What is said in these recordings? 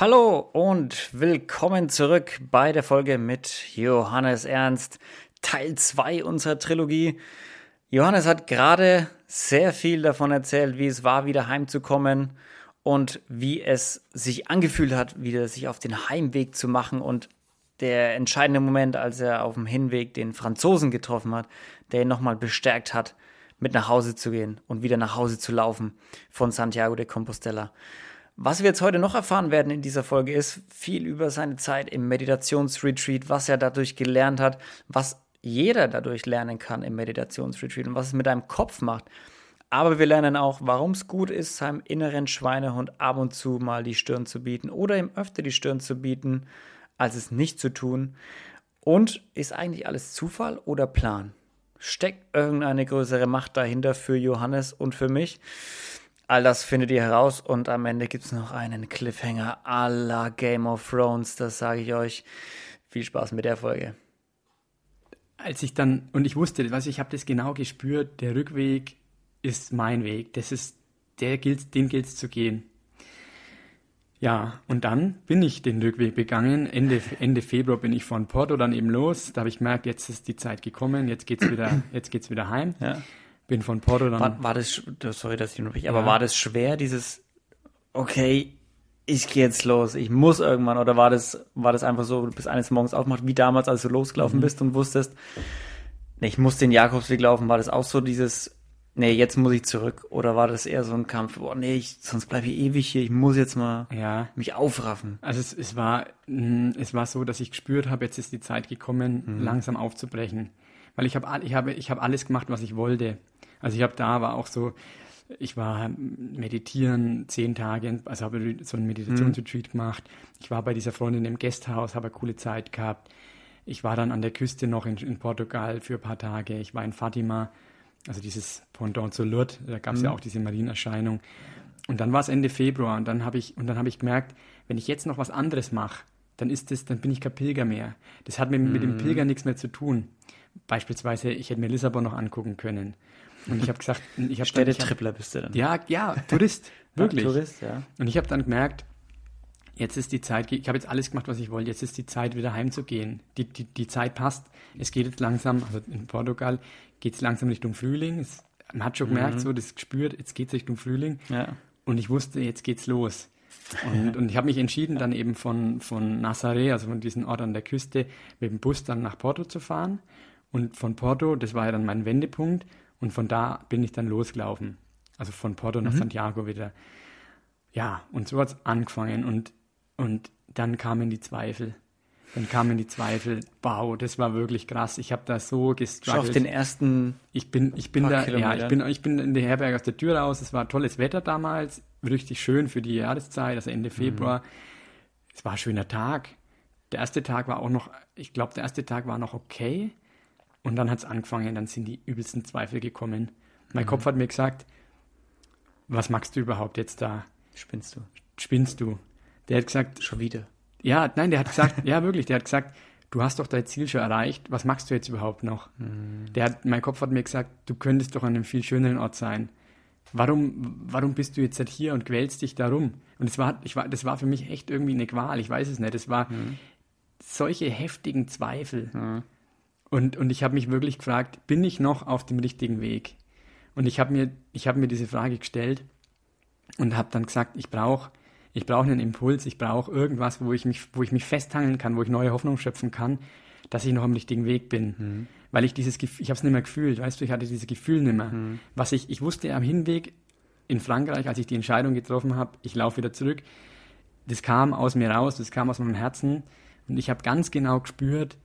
Hallo und willkommen zurück bei der Folge mit Johannes Ernst, Teil 2 unserer Trilogie. Johannes hat gerade sehr viel davon erzählt, wie es war, wieder heimzukommen und wie es sich angefühlt hat, wieder sich auf den Heimweg zu machen und der entscheidende Moment, als er auf dem Hinweg den Franzosen getroffen hat, der ihn nochmal bestärkt hat, mit nach Hause zu gehen und wieder nach Hause zu laufen von Santiago de Compostela. Was wir jetzt heute noch erfahren werden in dieser Folge ist viel über seine Zeit im Meditationsretreat, was er dadurch gelernt hat, was jeder dadurch lernen kann im Meditationsretreat und was es mit deinem Kopf macht. Aber wir lernen auch, warum es gut ist, seinem inneren Schweinehund ab und zu mal die Stirn zu bieten oder ihm öfter die Stirn zu bieten, als es nicht zu tun. Und ist eigentlich alles Zufall oder Plan? Steckt irgendeine größere Macht dahinter für Johannes und für mich? All das findet ihr heraus und am Ende gibt es noch einen Cliffhanger la Game of Thrones, das sage ich euch. Viel Spaß mit der Folge. Als ich dann, und ich wusste, was ich habe das genau gespürt, der Rückweg ist mein Weg. Das ist, der gilt, den gilt es zu gehen. Ja, und dann bin ich den Rückweg begangen. Ende, Ende Februar bin ich von Porto dann eben los. Da habe ich gemerkt, jetzt ist die Zeit gekommen, jetzt geht's wieder, jetzt geht's wieder heim. Ja bin von Porto dann. War, war das, sorry, dass ich ja. aber war das schwer, dieses, okay, ich gehe jetzt los, ich muss irgendwann, oder war das, war das einfach so, du bist eines Morgens aufgemacht, wie damals, als du losgelaufen mhm. bist und wusstest, nee, ich muss den Jakobsweg laufen, war das auch so dieses, nee, jetzt muss ich zurück, oder war das eher so ein Kampf, boah, nee, ich, sonst bleibe ich ewig hier, ich muss jetzt mal ja. mich aufraffen. Also es, es war, mm, es war so, dass ich gespürt habe, jetzt ist die Zeit gekommen, mhm. langsam aufzubrechen. Weil ich habe ich habe, ich habe alles gemacht, was ich wollte. Also ich habe da war auch so, ich war meditieren zehn Tage, also habe so ein Meditationsretreat mhm. gemacht. Ich war bei dieser Freundin im Gasthaus, habe eine coole Zeit gehabt. Ich war dann an der Küste noch in, in Portugal für ein paar Tage. Ich war in Fatima, also dieses Pendant zu Lourdes, da gab es mhm. ja auch diese Marienerscheinung. Und dann war es Ende Februar und dann habe ich und dann habe ich gemerkt, wenn ich jetzt noch was anderes mache, dann ist das, dann bin ich kein Pilger mehr. Das hat mit, mhm. mit dem mhm. Pilger nichts mehr zu tun. Beispielsweise, ich hätte mir Lissabon noch angucken können. Und ich habe gesagt, ich habe Städtetrippler bist du dann. Ja, ja, Tourist, wirklich. Ja, Tourist, ja. Und ich habe dann gemerkt, jetzt ist die Zeit, ich habe jetzt alles gemacht, was ich wollte, jetzt ist die Zeit, wieder heimzugehen. Die, die, die Zeit passt. Es geht jetzt langsam, also in Portugal geht es langsam Richtung Frühling. Es, man hat schon gemerkt, mhm. so das gespürt, jetzt geht es Richtung Frühling. Ja. Und ich wusste, jetzt geht's los. Und, und ich habe mich entschieden, dann eben von, von Nazaré, also von diesem Ort an der Küste, mit dem Bus dann nach Porto zu fahren. Und von Porto, das war ja dann mein Wendepunkt, und von da bin ich dann losgelaufen. Also von Porto nach mhm. Santiago wieder. Ja, und so hat es angefangen und, und dann kamen die Zweifel. Dann kamen die Zweifel, wow, das war wirklich krass. Ich habe da so gestruggelt. Auf den ersten Ich bin, ich bin da, Kilometer. ja, ich bin, ich bin in der Herberge aus der Tür raus. Es war tolles Wetter damals, richtig schön für die Jahreszeit, also Ende Februar. Mhm. Es war ein schöner Tag. Der erste Tag war auch noch, ich glaube, der erste Tag war noch okay. Und dann hat es angefangen, dann sind die übelsten Zweifel gekommen. Mein mhm. Kopf hat mir gesagt, was machst du überhaupt jetzt da? Spinnst du? Spinnst du? Der hat gesagt, schon wieder. Ja, nein, der hat gesagt, ja wirklich, der hat gesagt, du hast doch dein Ziel schon erreicht, was machst du jetzt überhaupt noch? Mhm. Der hat, mein Kopf hat mir gesagt, du könntest doch an einem viel schöneren Ort sein. Warum, warum bist du jetzt halt hier und quälst dich darum? Und das war, ich war, das war für mich echt irgendwie eine Qual, ich weiß es nicht. Das war mhm. solche heftigen Zweifel. Mhm. Und, und ich habe mich wirklich gefragt, bin ich noch auf dem richtigen Weg? Und ich habe mir, hab mir diese Frage gestellt und habe dann gesagt, ich brauche ich brauch einen Impuls, ich brauche irgendwas, wo ich, mich, wo ich mich festhangeln kann, wo ich neue Hoffnung schöpfen kann, dass ich noch am richtigen Weg bin. Mhm. Weil ich dieses Gefühl, ich habe es nicht mehr gefühlt, weißt du, ich hatte dieses Gefühl nicht mehr. Mhm. Was ich, ich wusste am Hinweg in Frankreich, als ich die Entscheidung getroffen habe, ich laufe wieder zurück, das kam aus mir raus, das kam aus meinem Herzen und ich habe ganz genau gespürt,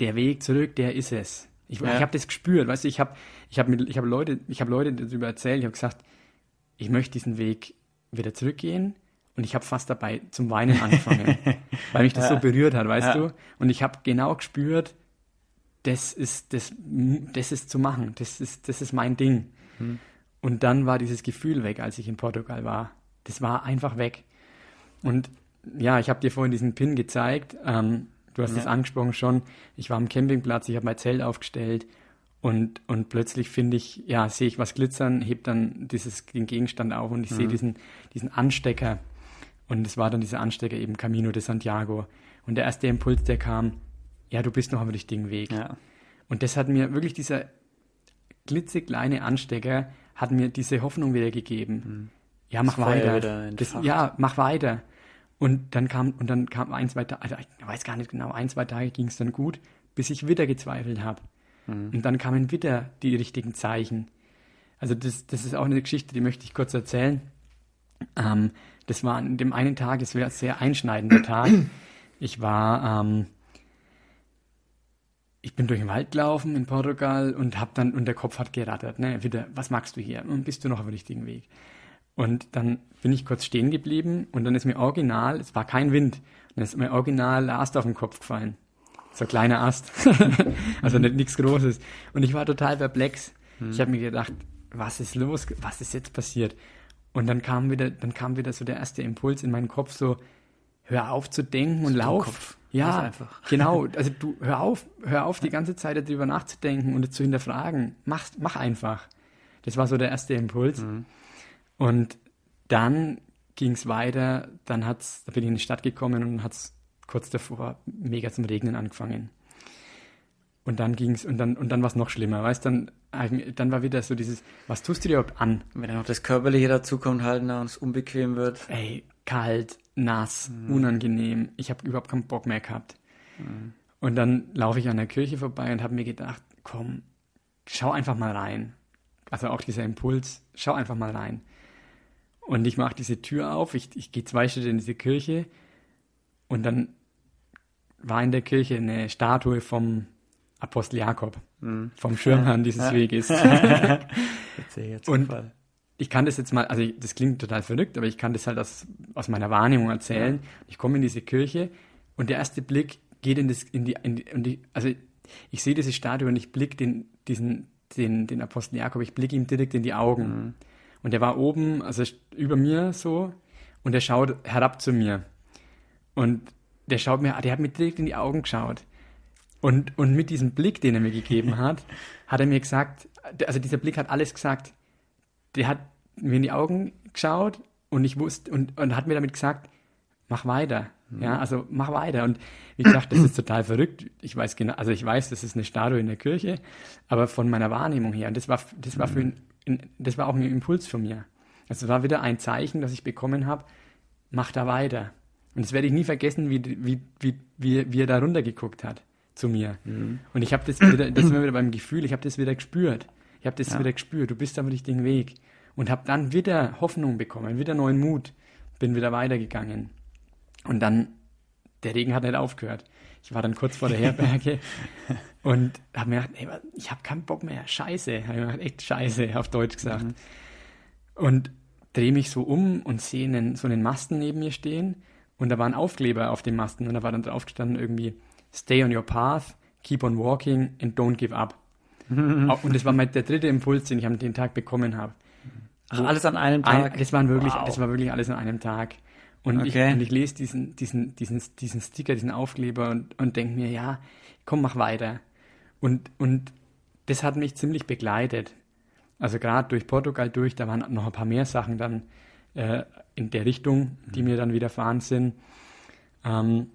der Weg zurück, der ist es. Ich, ja. ich habe das gespürt, weißt du, ich habe ich hab ich hab Leute, ich hab Leute darüber erzählt, ich habe gesagt, ich möchte diesen Weg wieder zurückgehen und ich habe fast dabei zum Weinen angefangen, weil mich das ja. so berührt hat, weißt ja. du? Und ich habe genau gespürt, das ist, das, das ist zu machen, das ist, das ist mein Ding. Hm. Und dann war dieses Gefühl weg, als ich in Portugal war. Das war einfach weg. Und ja, ich habe dir vorhin diesen Pin gezeigt. Ähm, Du hast es ja. angesprochen schon. Ich war am Campingplatz, ich habe mein Zelt aufgestellt und, und plötzlich finde ich, ja, sehe ich was glitzern, heb dann dieses, den Gegenstand auf und ich mhm. sehe diesen, diesen Anstecker. Und es war dann dieser Anstecker eben Camino de Santiago. Und der erste Impuls, der kam, ja, du bist noch am richtigen Weg. Ja. Und das hat mir wirklich dieser klitzekleine Anstecker hat mir diese Hoffnung wieder gegeben. Ja, mach weiter. wieder Das, ja, mach weiter. Und dann kam, und dann kam ein, zwei Tage, also ich weiß gar nicht genau, ein, zwei Tage ging es dann gut, bis ich wieder gezweifelt habe. Und dann kamen wieder die richtigen Zeichen. Also das, das ist auch eine Geschichte, die möchte ich kurz erzählen. Ähm, das war an dem einen Tag, es war ein sehr einschneidender Tag. Ich war, ähm, ich bin durch den Wald gelaufen in Portugal und hab dann, und der Kopf hat gerattert, ne, wieder, was magst du hier? Und bist du noch auf dem richtigen Weg? Und dann bin ich kurz stehen geblieben und dann ist mir original, es war kein Wind, und dann ist mir original der Ast auf den Kopf gefallen. So ein kleiner Ast. also nicht nichts Großes. Und ich war total perplex. Ich habe mir gedacht, was ist los? Was ist jetzt passiert? Und dann kam wieder, dann kam wieder so der erste Impuls in meinen Kopf, so, hör auf zu denken und lauf. Kopf. Ja, genau. Also du hör auf, hör auf, die ganze Zeit darüber nachzudenken und zu hinterfragen. Mach, mach einfach. Das war so der erste Impuls. Und dann ging es weiter. Dann hat's, da bin ich in die Stadt gekommen und hat es kurz davor mega zum Regnen angefangen. Und dann ging's und dann und dann war es noch schlimmer, weißt dann dann war wieder so dieses, was tust du dir überhaupt an? Wenn dann noch das Körperliche dazukommt, halt, na, und es unbequem wird. ey, kalt, nass, unangenehm. Ich habe überhaupt keinen Bock mehr gehabt. Und dann laufe ich an der Kirche vorbei und habe mir gedacht, komm, schau einfach mal rein. Also auch dieser Impuls, schau einfach mal rein. Und ich mache diese Tür auf, ich, ich gehe zwei Schritte in diese Kirche und dann war in der Kirche eine Statue vom Apostel Jakob, vom Schirmherrn dieses Weges. Witziger Und- ich kann das jetzt mal, also das klingt total verrückt, aber ich kann das halt aus, aus meiner Wahrnehmung erzählen. Ich komme in diese Kirche und der erste Blick geht in das, in die, in die, in die also ich sehe diese Statue und ich blicke den, diesen, den, den Apostel Jakob, ich blicke ihm direkt in die Augen. Und der war oben, also über mir so, und er schaut herab zu mir. Und der schaut mir, der hat mir direkt in die Augen geschaut. Und, und mit diesem Blick, den er mir gegeben hat, hat er mir gesagt, also dieser Blick hat alles gesagt. Der hat mir in die Augen geschaut und ich wusste und, und hat mir damit gesagt, mach weiter. Ja, also mach weiter. Und wie gesagt, das ist total verrückt. Ich weiß genau, also ich weiß, das ist eine Statue in der Kirche, aber von meiner Wahrnehmung her, und das war, das war für ihn, in- das war auch ein Impuls von mir. Also es war wieder ein Zeichen, das ich bekommen habe, mach da weiter. Und das werde ich nie vergessen, wie, wie, wie, wie, wie er da runtergeguckt hat zu mir. Und ich habe das wieder, das wir wieder beim Gefühl, ich habe das wieder gespürt. Ich habe das Ja. wieder gespürt, du bist am richtigen Weg. Und habe dann wieder Hoffnung bekommen, wieder neuen Mut, bin wieder weitergegangen. Und dann, der Regen hat nicht aufgehört. Ich war dann kurz vor der Herberge und habe mir gedacht, ey, ich habe keinen Bock mehr, scheiße. Habe mir gedacht, echt scheiße, auf Deutsch gesagt. Und drehe mich so um und sehe einen, so einen Masten neben mir stehen und da war ein Aufkleber auf dem Masten und da war dann drauf gestanden irgendwie Stay on your path, keep on walking and don't give up. Und das war mein, der dritte Impuls, den ich an den Tag bekommen habe. Ach, alles an einem Ein, Tag. das, waren wirklich, Wow. das war wirklich alles an einem Tag. Und, Okay. ich, und ich lese diesen, diesen, diesen, diesen Sticker, diesen Aufkleber und, und denke mir, ja, komm, mach weiter. Und, und das hat mich ziemlich begleitet. Also gerade durch Portugal durch, da waren noch ein paar mehr Sachen dann äh, in der Richtung, die mir dann widerfahren sind. Ähm,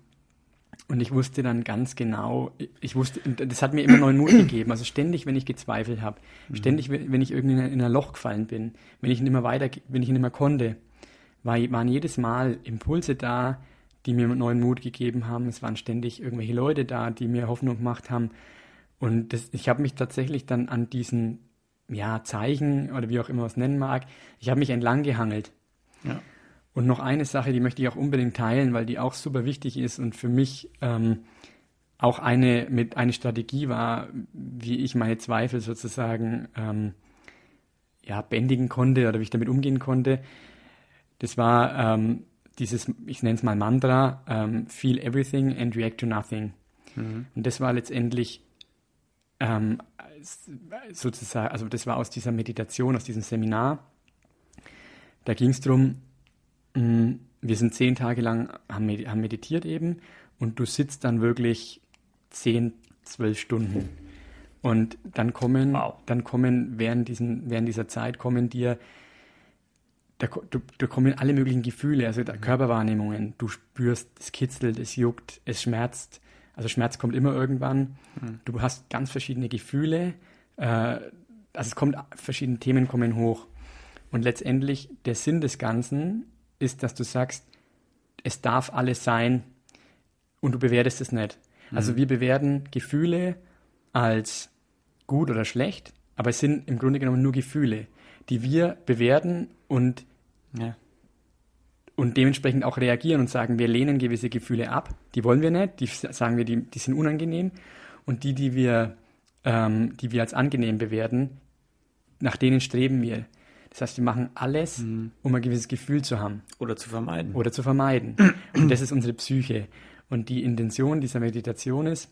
und ich wusste dann ganz genau, ich wusste, das hat mir immer neuen Mut gegeben. Also ständig, wenn ich gezweifelt habe, ständig, wenn ich irgendwie in ein- in ein Loch gefallen bin, wenn ich nicht mehr weiter, wenn ich nicht mehr konnte, war, waren jedes Mal Impulse da, die mir neuen Mut gegeben haben. Es waren ständig irgendwelche Leute da, die mir Hoffnung gemacht haben. Und das, ich habe mich tatsächlich dann an diesen ja, Zeichen oder wie auch immer man es nennen mag, ich habe mich entlang gehangelt. Ja. Und noch eine Sache, die möchte ich auch unbedingt teilen, weil die auch super wichtig ist und für mich ähm, auch eine mit eine Strategie war, wie ich meine Zweifel sozusagen ähm, ja, bändigen konnte oder wie ich damit umgehen konnte. Das war ähm, dieses, ich nenne es mal Mantra, ähm, Feel everything and react to nothing. Und das war letztendlich ähm, sozusagen, also das war aus dieser Meditation, aus diesem Seminar. Da ging es darum, wir sind zehn Tage lang, haben, medi- haben meditiert eben und du sitzt dann wirklich zehn, zwölf Stunden. Und dann kommen, Wow. dann kommen während, diesen, während dieser Zeit kommen dir da, da, da kommen alle möglichen Gefühle, also da, Körperwahrnehmungen. Du spürst, es kitzelt, es juckt, es schmerzt. Also Schmerz kommt immer irgendwann. Mhm. Du hast ganz verschiedene Gefühle. Äh, also es kommt, verschiedene Themen kommen hoch. Und letztendlich der Sinn des Ganzen ist, dass du sagst, es darf alles sein und du bewertest es nicht. Also mhm. Also wir bewerten Gefühle als gut oder schlecht, aber es sind im Grunde genommen nur Gefühle, die wir bewerten und, ja. Und dementsprechend auch reagieren und sagen, wir lehnen gewisse Gefühle ab, die wollen wir nicht, die sagen wir, die, die sind unangenehm und die, die wir, ähm, die wir als angenehm bewerten, nach denen streben wir. Das heißt, wir machen alles, mhm. um ein gewisses Gefühl zu haben. Oder zu vermeiden. Oder zu vermeiden. Und das ist unsere Psyche. Und die Intention dieser Meditation ist,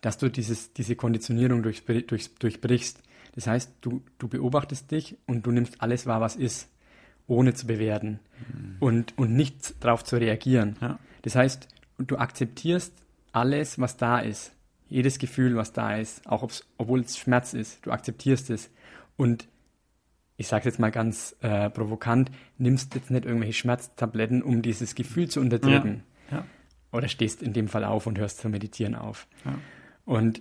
dass du dieses, diese Konditionierung durch, durch, durchbrichst. Das heißt, du, du beobachtest dich und du nimmst alles wahr, was ist, ohne zu bewerten mhm. und, und nicht darauf zu reagieren. Ja. Das heißt, du akzeptierst alles, was da ist. Jedes Gefühl, was da ist, auch obwohl es Schmerz ist, du akzeptierst es. Und ich sage es jetzt mal ganz äh, provokant, nimmst jetzt nicht irgendwelche Schmerztabletten, um dieses Gefühl zu unterdrücken. Ja. Ja. Oder stehst in dem Fall auf und hörst zu meditieren auf. Und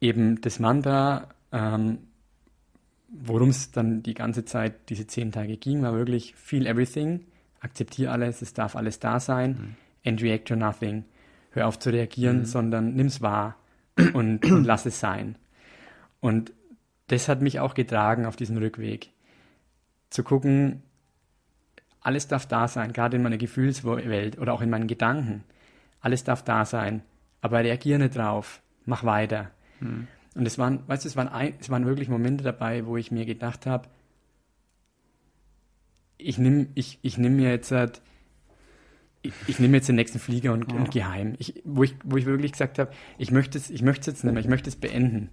eben das Mantra, ähm, worum es dann die ganze Zeit, diese zehn Tage ging, war wirklich feel everything, akzeptiere alles, es darf alles da sein, mhm. and react to nothing. Hör auf zu reagieren, mhm. sondern nimm's wahr und, und lass es sein. Und das hat mich auch getragen auf diesem Rückweg. Zu gucken, alles darf da sein, gerade in meiner Gefühlswelt oder auch in meinen Gedanken. Alles darf da sein, aber reagiere nicht drauf, mach weiter. Hm. Und es waren, weißt du, es waren, ein, es waren wirklich Momente dabei, wo ich mir gedacht habe, ich nehme ich, ich nehm mir jetzt halt, ich, ich nehme jetzt den nächsten Flieger und, ja. und gehe heim. Ich, wo, ich, wo ich wirklich gesagt habe, ich möchte es, ich möchte jetzt nicht mehr, ich möchte es beenden.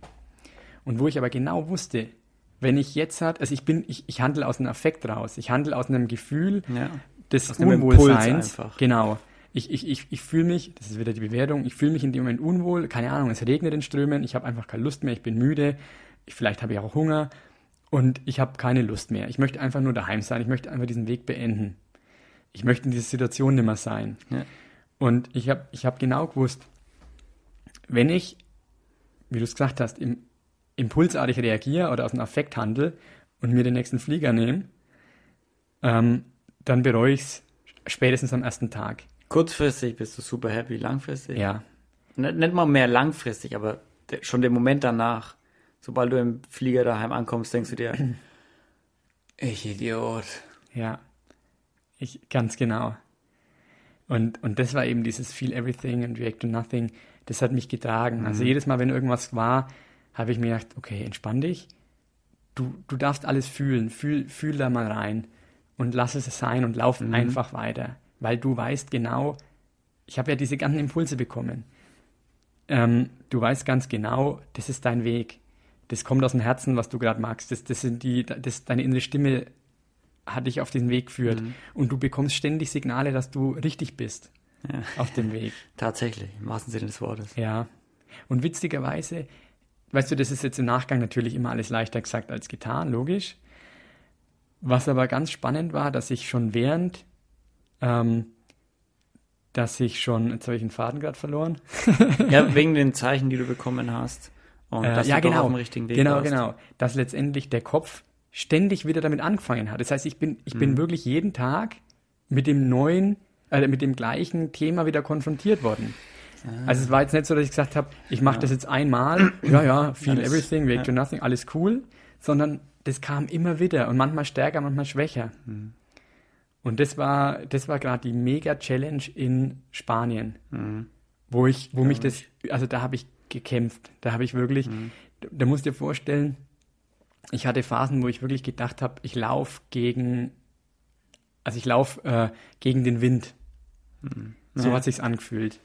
Und wo ich aber genau wusste, wenn ich jetzt hat, also ich bin, ich, ich handle aus einem Affekt raus, ich handle aus einem Gefühl ja, des Unwohlseins. Genau. Ich, ich, ich, ich fühle mich, das ist wieder die Bewertung, ich fühle mich in dem Moment unwohl, keine Ahnung, es regnet in Strömen, ich habe einfach keine Lust mehr, ich bin müde, ich, vielleicht habe ich auch Hunger und ich habe keine Lust mehr. Ich möchte einfach nur daheim sein, ich möchte einfach diesen Weg beenden. Ich möchte in dieser Situation nicht mehr sein. Ja. Und ich habe ich hab genau gewusst, wenn ich, wie du es gesagt hast, im impulsartig reagiere oder aus dem Affekt handle und mir den nächsten Flieger nehme, ähm, dann bereue ich es spätestens am ersten Tag. Kurzfristig bist du super happy, langfristig? Ja. N nicht mal mehr langfristig, aber schon den Moment danach, sobald du im Flieger daheim ankommst, denkst du dir, ich Idiot. Ja, ich, ganz genau. Und, und das war eben dieses Feel Everything and React to Nothing, das hat mich getragen. Also mhm. Also jedes Mal, wenn irgendwas war, habe ich mir gedacht, okay, entspann dich. Du, du darfst alles fühlen. Fühl, fühl da mal rein und lass es sein und lauf mhm. einfach weiter. Weil du weißt genau, ich habe ja diese ganzen Impulse bekommen. Ähm, du weißt ganz genau, das ist dein Weg. Das kommt aus dem Herzen, was du gerade magst. Das, das sind die, das, deine innere Stimme hat dich auf diesen Weg geführt. Mhm. Und du bekommst ständig Signale, dass du richtig bist ja. auf dem Weg. Tatsächlich, im wahrsten Sinne des Wortes. Ja. Und witzigerweise, weißt du, das ist jetzt im Nachgang natürlich immer alles leichter gesagt als getan, logisch. Was aber ganz spannend war, dass ich schon während, ähm, dass ich schon, jetzt habe ich den Faden gerade verloren. ja, wegen den Zeichen, die du bekommen hast. Und äh, dass ja, du genau, auf dem richtigen Weg Genau, warst. genau. Dass letztendlich der Kopf ständig wieder damit angefangen hat. Das heißt, ich bin, ich mhm. bin wirklich jeden Tag mit dem neuen, äh, mit dem gleichen Thema wieder konfrontiert worden. Also es war jetzt nicht so, dass ich gesagt habe, ich mache ja. das jetzt einmal, ja, ja, feel alles, everything, react ja. to nothing, alles cool, sondern das kam immer wieder und manchmal stärker, manchmal schwächer. Mhm. Und das war, das war gerade die Mega-Challenge in Spanien, mhm. wo ich, wo mich das, also da habe ich gekämpft. Da habe ich wirklich, mhm. da musst du dir vorstellen, ich hatte Phasen, wo ich wirklich gedacht habe, ich laufe gegen, also ich laufe äh, gegen den Wind. Mhm. So ja. hat sich's angefühlt.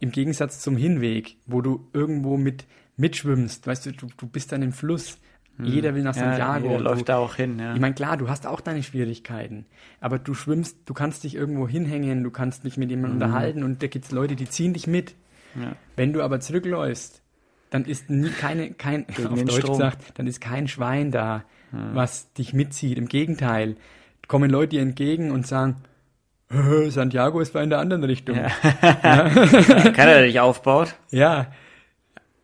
Im Gegensatz zum Hinweg, wo du irgendwo mit mitschwimmst, weißt du, du, du bist dann im Fluss. Hm. Jeder will nach Santiago. Ja, jeder läuft da auch hin, ja. Ich meine, klar, du hast auch deine Schwierigkeiten, aber du schwimmst, du kannst dich irgendwo hinhängen, du kannst dich mit jemandem mhm. unterhalten und da gibt's Leute, die ziehen dich mit. Ja. Wenn du aber zurückläufst, dann ist nie keine, kein, Gegen auf Deutsch Strom. gesagt, dann ist kein Schwein da, ja. was dich mitzieht. Im Gegenteil, kommen Leute dir entgegen und sagen, "Äh, Santiago ist war in der anderen Richtung. Ja. Keiner, der dich aufbaut. Ja,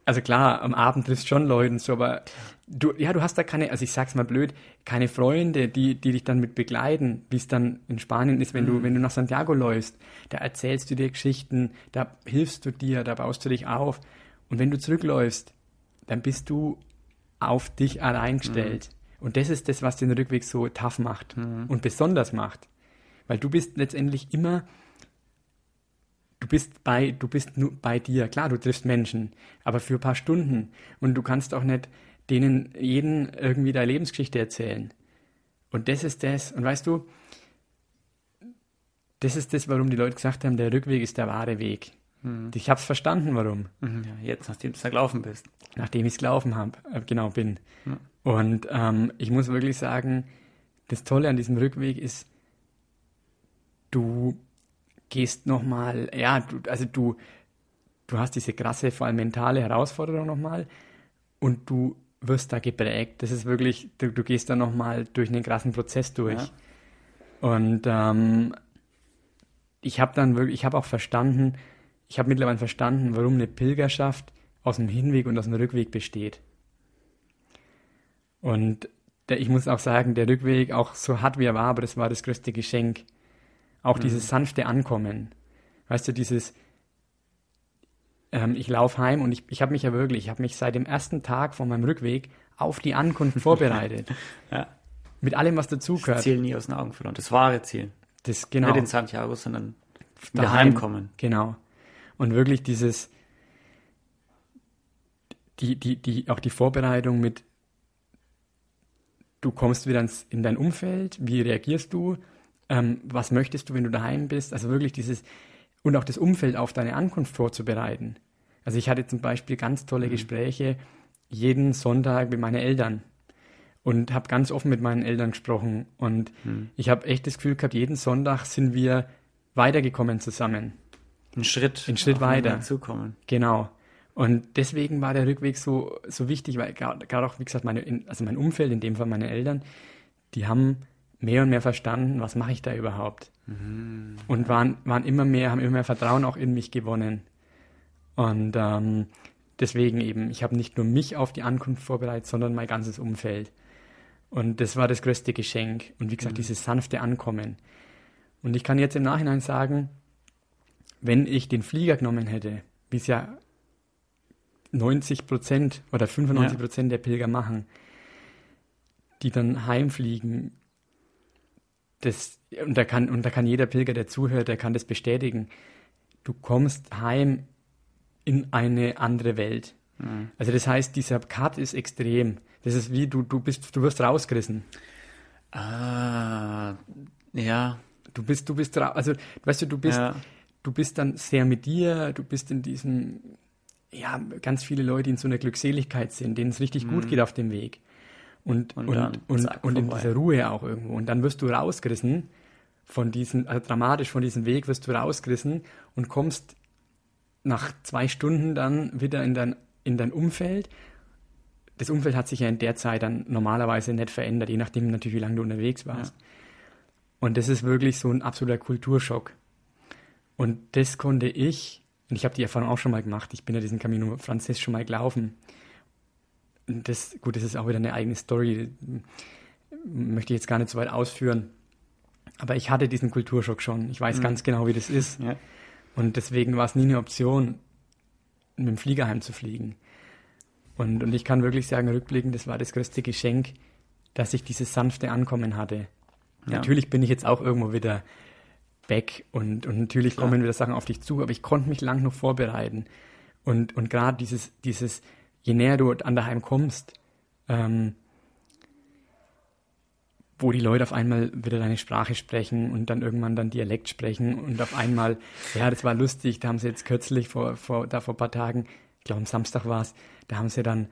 also klar, am Abend triffst schon Leute und so, aber du, ja, du hast da keine, also ich sag's mal blöd, keine Freunde, die, die dich dann mit begleiten, wie es dann in Spanien ist, wenn du, wenn du nach Santiago läufst. Da erzählst du dir Geschichten, da hilfst du dir, da baust du dich auf. Und wenn du zurückläufst, dann bist du auf dich allein gestellt. Und das ist das, was den Rückweg so tough macht und besonders macht. Weil du bist letztendlich immer du bist bei, du bist nur bei dir. Klar, du triffst Menschen, aber für ein paar Stunden. Und du kannst auch nicht denen jeden irgendwie deine Lebensgeschichte erzählen. Und das ist das. Und weißt du, das ist das, warum die Leute gesagt haben, der Rückweg ist der wahre Weg. Ich habe es verstanden, warum. Mhm, Ja, jetzt, nachdem du da gelaufen bist. Nachdem ich es gelaufen habe, äh, genau bin. Und ähm, ich muss wirklich sagen, das Tolle an diesem Rückweg ist, du gehst nochmal, ja, du, also du, du hast diese krasse, vor allem mentale Herausforderung nochmal und du wirst da geprägt. Das ist wirklich, du, du gehst da nochmal durch einen krassen Prozess durch. Ja. Und ähm, ich habe dann wirklich, ich habe auch verstanden, ich habe mittlerweile verstanden, warum eine Pilgerschaft aus dem Hinweg und aus dem Rückweg besteht. Und der, ich muss auch sagen, der Rückweg, auch so hart wie er war, aber das war das größte Geschenk. Auch dieses sanfte Ankommen. Weißt du, dieses, ähm, ich laufe heim und ich, ich habe mich ja wirklich, ich habe mich seit dem ersten Tag von meinem Rückweg auf die Ankunft vorbereitet. Ja. Mit allem, was Das dazugehört. Ziel nie aus den Augen verloren. Das wahre Ziel. Das, genau. Nicht in Santiago, sondern wieder Daheim. heimkommen. Genau. Und wirklich dieses, die, die, die, auch die Vorbereitung mit, du kommst wieder ins, in dein Umfeld, wie reagierst du, ähm, was möchtest du, wenn du daheim bist, also wirklich dieses, und auch das Umfeld auf deine Ankunft vorzubereiten. Also ich hatte zum Beispiel ganz tolle Gespräche jeden Sonntag mit meinen Eltern und habe ganz offen mit meinen Eltern gesprochen und ich habe echt das Gefühl gehabt, jeden Sonntag sind wir weitergekommen zusammen. Einen Schritt. Einen Schritt weiter. Zukommen. Genau. Und deswegen war der Rückweg so, so wichtig, weil gerade auch, wie gesagt, meine, in- also mein Umfeld, in dem Fall meine Eltern, die haben mehr und mehr verstanden, was mache ich da überhaupt. Und waren, waren immer mehr, haben immer mehr Vertrauen auch in mich gewonnen. Und ähm, deswegen eben, ich habe nicht nur mich auf die Ankunft vorbereitet, sondern mein ganzes Umfeld. Und das war das größte Geschenk. Und wie gesagt, dieses sanfte Ankommen. Und ich kann jetzt im Nachhinein sagen, wenn ich den Flieger genommen hätte, wie es ja 90 Prozent oder 95 Prozent der Pilger machen, die dann heimfliegen, das, und da kann, und da kann jeder Pilger, der zuhört, der kann das bestätigen. Du kommst heim in eine andere Welt. Also das heißt, dieser Cut ist extrem. Das ist wie du, du bist, du wirst rausgerissen. Ah, ja. Du bist, du bist, also, weißt du, du bist, ja. du bist dann sehr mit dir, du bist in diesem, ja, ganz viele Leute, in so einer Glückseligkeit sind, denen es richtig gut geht auf dem Weg. Und, Und und, und, und in dieser Ruhe auch irgendwo. Und dann wirst du rausgerissen von diesem, also dramatisch von diesem Weg wirst du rausgerissen und kommst nach zwei Stunden dann wieder in dein, in dein Umfeld. Das Umfeld hat sich ja in der Zeit dann normalerweise nicht verändert, je nachdem natürlich, wie lange du unterwegs warst. Und das ist wirklich so ein absoluter Kulturschock. Und das konnte ich, und ich habe die Erfahrung auch schon mal gemacht, ich bin ja diesen Camino Frances schon mal gelaufen. Das, gut, das ist auch wieder eine eigene Story, möchte ich jetzt gar nicht so weit ausführen. Aber ich hatte diesen Kulturschock schon. Ich weiß ganz genau, wie das ist. Ja. Und deswegen war es nie eine Option, mit dem Flieger heimzufliegen. Und, und ich kann wirklich sagen, rückblickend, das war das größte Geschenk, dass ich dieses sanfte Ankommen hatte. Ja. Natürlich bin ich jetzt auch irgendwo wieder back und, und natürlich Klar. kommen wieder Sachen auf dich zu, aber ich konnte mich lang noch vorbereiten. Und, und gerade dieses, dieses, je näher du an daheim kommst, ähm, wo die Leute auf einmal wieder deine Sprache sprechen und dann irgendwann dann Dialekt sprechen und auf einmal, ja, das war lustig, da haben sie jetzt kürzlich vor, vor, da vor ein paar Tagen, ich glaube am Samstag war es, da haben sie dann,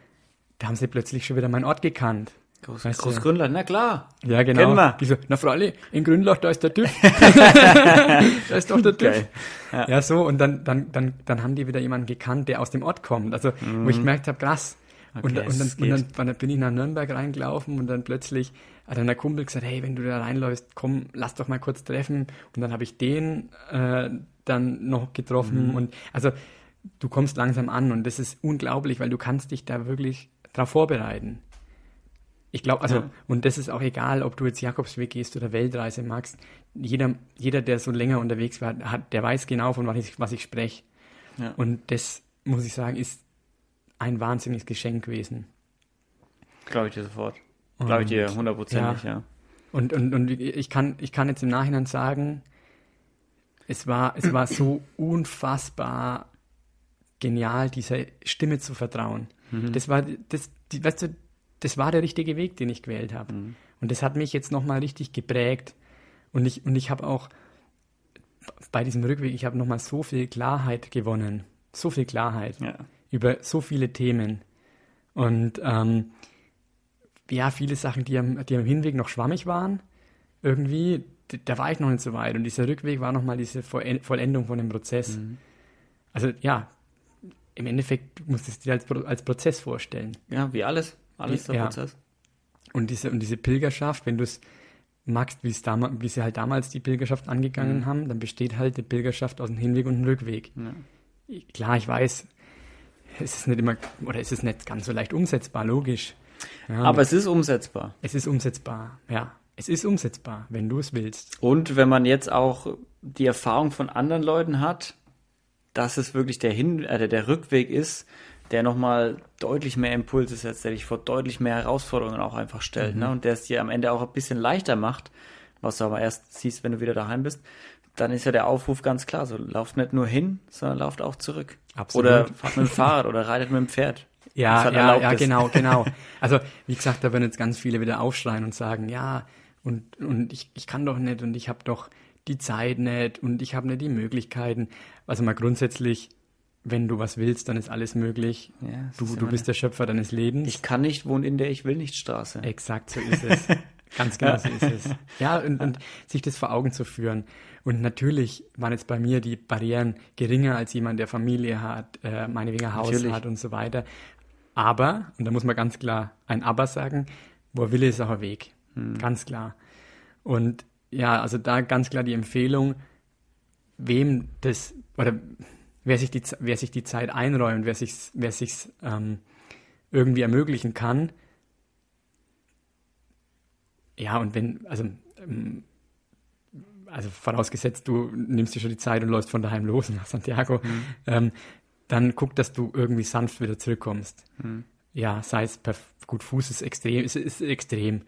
da haben sie plötzlich schon wieder meinen Ort gekannt. Groß, Weißt du- Großgrünland, na klar. Ja, genau. Kennen wir. So, na Fralli, in Grünloch, da ist der TÜV. da ist doch der TÜV. Geil. Ja. Ja. so, und dann, dann, dann, dann haben die wieder jemanden gekannt, der aus dem Ort kommt. Also, wo Mhm. ich gemerkt habe, krass. Okay, und, und, dann, und, dann, dann, bin ich nach Nürnberg reingelaufen und dann plötzlich hat dann der Kumpel gesagt, hey, wenn du da reinläufst, komm, lass doch mal kurz treffen. Und dann habe ich den äh, dann noch getroffen. Mhm. Und also du kommst langsam an und das ist unglaublich, weil du kannst dich da wirklich darauf vorbereiten. Ich glaube, also, ja. und das ist auch egal, ob du jetzt Jakobsweg gehst oder Weltreise magst. Jeder, jeder, der so länger unterwegs war, hat, der weiß genau, von was ich, was ich spreche. Ja. Und das, muss ich sagen, ist ein wahnsinniges Geschenk gewesen. Glaube ich dir sofort. Glaube ich dir hundertprozentig, ja. ja. Und, und, und ich, kann, ich kann jetzt im Nachhinein sagen, es war, es war so unfassbar genial, dieser Stimme zu vertrauen. Mhm. Das war, das, die, weißt du, das war der richtige Weg, den ich gewählt habe. Mhm. Und das hat mich jetzt nochmal richtig geprägt. Und ich, und ich habe auch bei diesem Rückweg, ich habe nochmal so viel Klarheit gewonnen. So viel Klarheit ja. über so viele Themen. Und ähm, ja, viele Sachen, die am, die am Hinweg noch schwammig waren, irgendwie, da war ich noch nicht so weit. Und dieser Rückweg war nochmal diese Vollendung von dem Prozess. Mhm. Also ja, im Endeffekt musst du es dir als, als Prozess vorstellen. Ja, wie alles. Alles der ja. Prozess. Und diese, und diese Pilgerschaft, wenn du es magst, wie sie halt damals die Pilgerschaft angegangen mhm. haben, dann besteht halt die Pilgerschaft aus dem Hinweg und dem Rückweg. Ja. Klar, ich weiß, es ist nicht immer, oder es ist nicht ganz so leicht umsetzbar, logisch. Ja, Aber es ist umsetzbar. Es ist umsetzbar, ja. Es ist umsetzbar, wenn du es willst. Und wenn man jetzt auch die Erfahrung von anderen Leuten hat, dass es wirklich der, Hin äh, der Rückweg ist, der nochmal deutlich mehr Impulse setzt, der dich vor deutlich mehr Herausforderungen auch einfach stellt, mhm. ne? Und der es dir am Ende auch ein bisschen leichter macht, was du aber erst siehst, wenn du wieder daheim bist, dann ist ja der Aufruf ganz klar, so lauft nicht nur hin, sondern lauft auch zurück. Absolut. Oder fahrt mit dem Fahrrad oder reitet mit dem Pferd. Ja, halt ja, ja, genau, genau. Also, wie gesagt, da werden jetzt ganz viele wieder aufschreien und sagen, ja, und, und ich, ich kann doch nicht und ich habe doch die Zeit nicht und ich habe nicht die Möglichkeiten. Also mal grundsätzlich, wenn du was willst, dann ist alles möglich. Ja, du, du bist der Schöpfer deines Lebens. Ich kann nicht wohnen in der Ich will nicht Straße. Exakt, so ist es. Ganz genau so ist es. Ja, und, und sich das vor Augen zu führen. Und natürlich waren jetzt bei mir die Barrieren geringer als jemand, der Familie hat, äh, meinetwegen Haus natürlich. hat und so weiter. Aber, und da muss man ganz klar ein Aber sagen, wo er will, ist auch ein Weg. Hm. Ganz klar. Und ja, also da ganz klar die Empfehlung, wem das, oder wer sich die, wer sich die Zeit einräumt, wer sich wer sich's, ähm, irgendwie ermöglichen kann. Ja, und wenn, also, ähm, also vorausgesetzt, du nimmst dir schon die Zeit und läufst von daheim los nach Santiago, mhm. ähm, dann guck, dass du irgendwie sanft wieder zurückkommst. Mhm. Ja, sei es per gut, Fuß ist extrem, ist, ist extrem.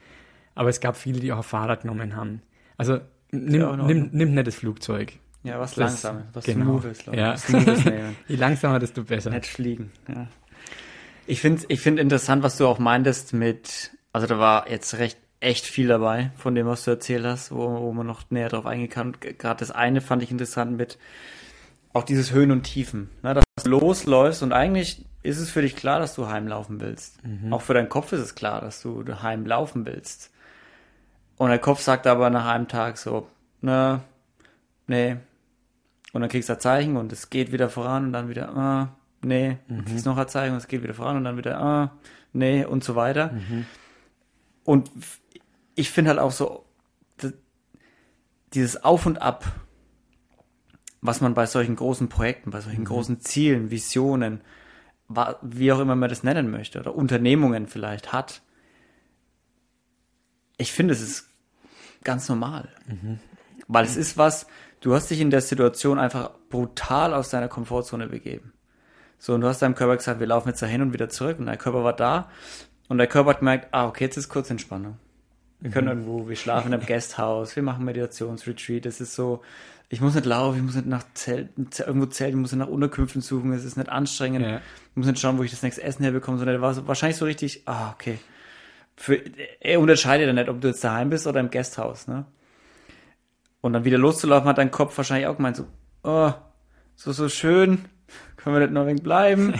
Aber es gab viele, die auch Fahrrad genommen haben. Also nimm, nimm, nimm nicht das Flugzeug. Ja, was langsam, was genau. Smoothes, ja. Smoothes Je langsamer, desto besser. Nicht fliegen, ja. Ich finde ich find interessant, was du auch meintest mit, also da war jetzt recht echt viel dabei von dem, was du erzählt hast, wo, wo man noch näher drauf eingehen kann. Gerade das eine fand ich interessant mit auch dieses Höhen und Tiefen, ne, dass du losläufst und eigentlich ist es für dich klar, dass du heimlaufen willst. Mhm. Auch für deinen Kopf ist es klar, dass du heimlaufen willst. Und der Kopf sagt aber nach einem Tag so, ne, nee, und dann kriegst du ein Zeichen und es geht wieder voran und dann wieder, ah, nee, mhm. kriegst noch ein Zeichen und es geht wieder voran und dann wieder, ah, nee und so weiter. Mhm. Und ich finde halt auch so, dieses Auf und Ab, was man bei solchen großen Projekten, bei solchen mhm. großen Zielen, Visionen, wie auch immer man das nennen möchte, oder Unternehmungen vielleicht hat, ich finde, es ist ganz normal. Mhm. Weil es ist was, du hast dich in der Situation einfach brutal aus deiner Komfortzone begeben. So, und du hast deinem Körper gesagt, wir laufen jetzt da hin und wieder zurück. Und dein Körper war da. Und der Körper hat gemerkt, ah, okay, jetzt ist kurz Entspannung. Wir können mhm. irgendwo, wir schlafen in einem Guesthouse, wir machen Meditationsretreat. Es ist so, ich muss nicht laufen, ich muss nicht nach Zelten, irgendwo zelten, ich muss nicht nach Unterkünften suchen, es ist nicht anstrengend. Ja. Ich muss nicht schauen, wo ich das nächste Essen herbekomme, sondern der war so, wahrscheinlich so richtig, ah, okay. Für, er unterscheidet ja nicht, ob du jetzt daheim bist oder im Guesthouse, ne? Und dann wieder loszulaufen, hat dein Kopf wahrscheinlich auch gemeint, so, oh, so, so schön, können wir nicht noch ein wenig bleiben?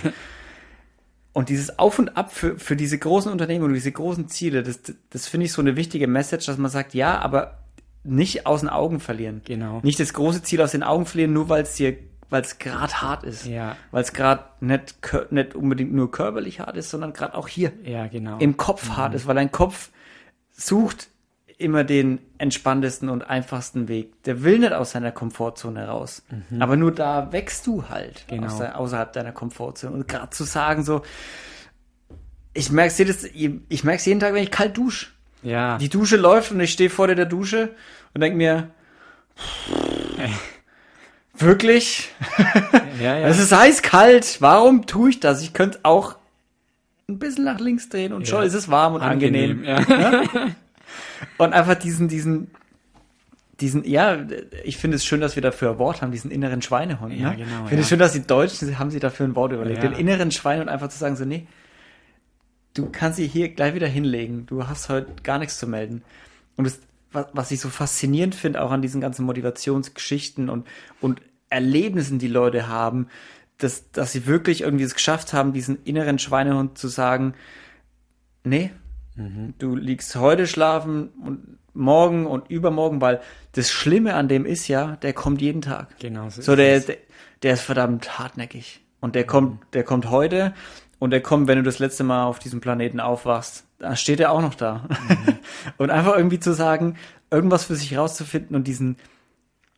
und dieses Auf und Ab für, für diese großen Unternehmen und diese großen Ziele, das, das finde ich so eine wichtige Message, dass man sagt, ja, aber nicht aus den Augen verlieren. Genau. Nicht das große Ziel aus den Augen verlieren, nur weil es dir weil es gerade hart ist. Ja. Weil es gerade nicht, nicht unbedingt nur körperlich hart ist, sondern gerade auch hier Ja, genau. im Kopf hart ist, weil dein Kopf sucht immer den entspanntesten und einfachsten Weg. Der will nicht aus seiner Komfortzone raus. Aber nur da wächst du halt Genau. der, außerhalb deiner Komfortzone. Und gerade zu sagen so, ich merke jedes, ich merke jeden Tag, wenn ich kalt dusche. ja. Die Dusche läuft und ich stehe vor der Dusche und denke mir, wirklich? ja, ja. Es ist eiskalt. Warum tue ich das? Ich könnte auch ein bisschen nach links drehen und schon Ja. ist es warm und angenehm. Ja. Und einfach diesen, diesen, diesen, ja, ich finde es schön, dass wir dafür ein Wort haben, diesen inneren Schweinehund. Ja, ne? genau, Ich finde ja. es schön, dass die Deutschen haben sich dafür ein Wort überlegt. Ja. Den inneren Schweinehund einfach zu sagen, so, nee, du kannst sie hier gleich wieder hinlegen. Du hast heute gar nichts zu melden. Und das, was, was ich so faszinierend finde, auch an diesen ganzen Motivationsgeschichten und, und Erlebnissen, die Leute haben, dass, dass sie wirklich irgendwie es geschafft haben, diesen inneren Schweinehund zu sagen, nee, du liegst heute schlafen und morgen und übermorgen, weil das Schlimme an dem ist ja, der kommt jeden Tag. Genau so. So, ist der, es. der, der ist verdammt hartnäckig. Und der kommt, der kommt heute und der kommt, wenn du das letzte Mal auf diesem Planeten aufwachst. Da steht er auch noch da. und einfach irgendwie zu sagen, irgendwas für sich rauszufinden und diesen,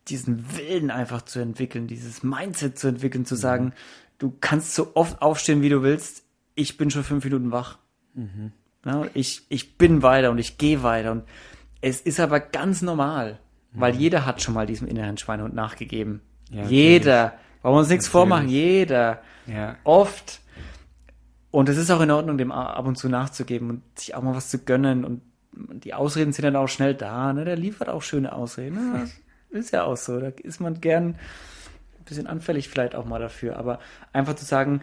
diesen Willen einfach zu entwickeln, dieses Mindset zu entwickeln, zu sagen, du kannst so oft aufstehen, wie du willst. Ich bin schon fünf Minuten wach. Ja, ich, ich bin weiter und ich gehe weiter. Und es ist aber ganz normal, weil jeder hat schon mal diesem inneren Schweinehund nachgegeben. Ja, jeder. Wollen wir uns nichts Natürlich. vormachen. Jeder. Ja. Oft. Und es ist auch in Ordnung, dem ab und zu nachzugeben und sich auch mal was zu gönnen. Und die Ausreden sind dann auch schnell da. Ne? Der liefert auch schöne Ausreden. Ne? Ist ja auch so. Da ist man gern ein bisschen anfällig vielleicht auch mal dafür. Aber einfach zu sagen,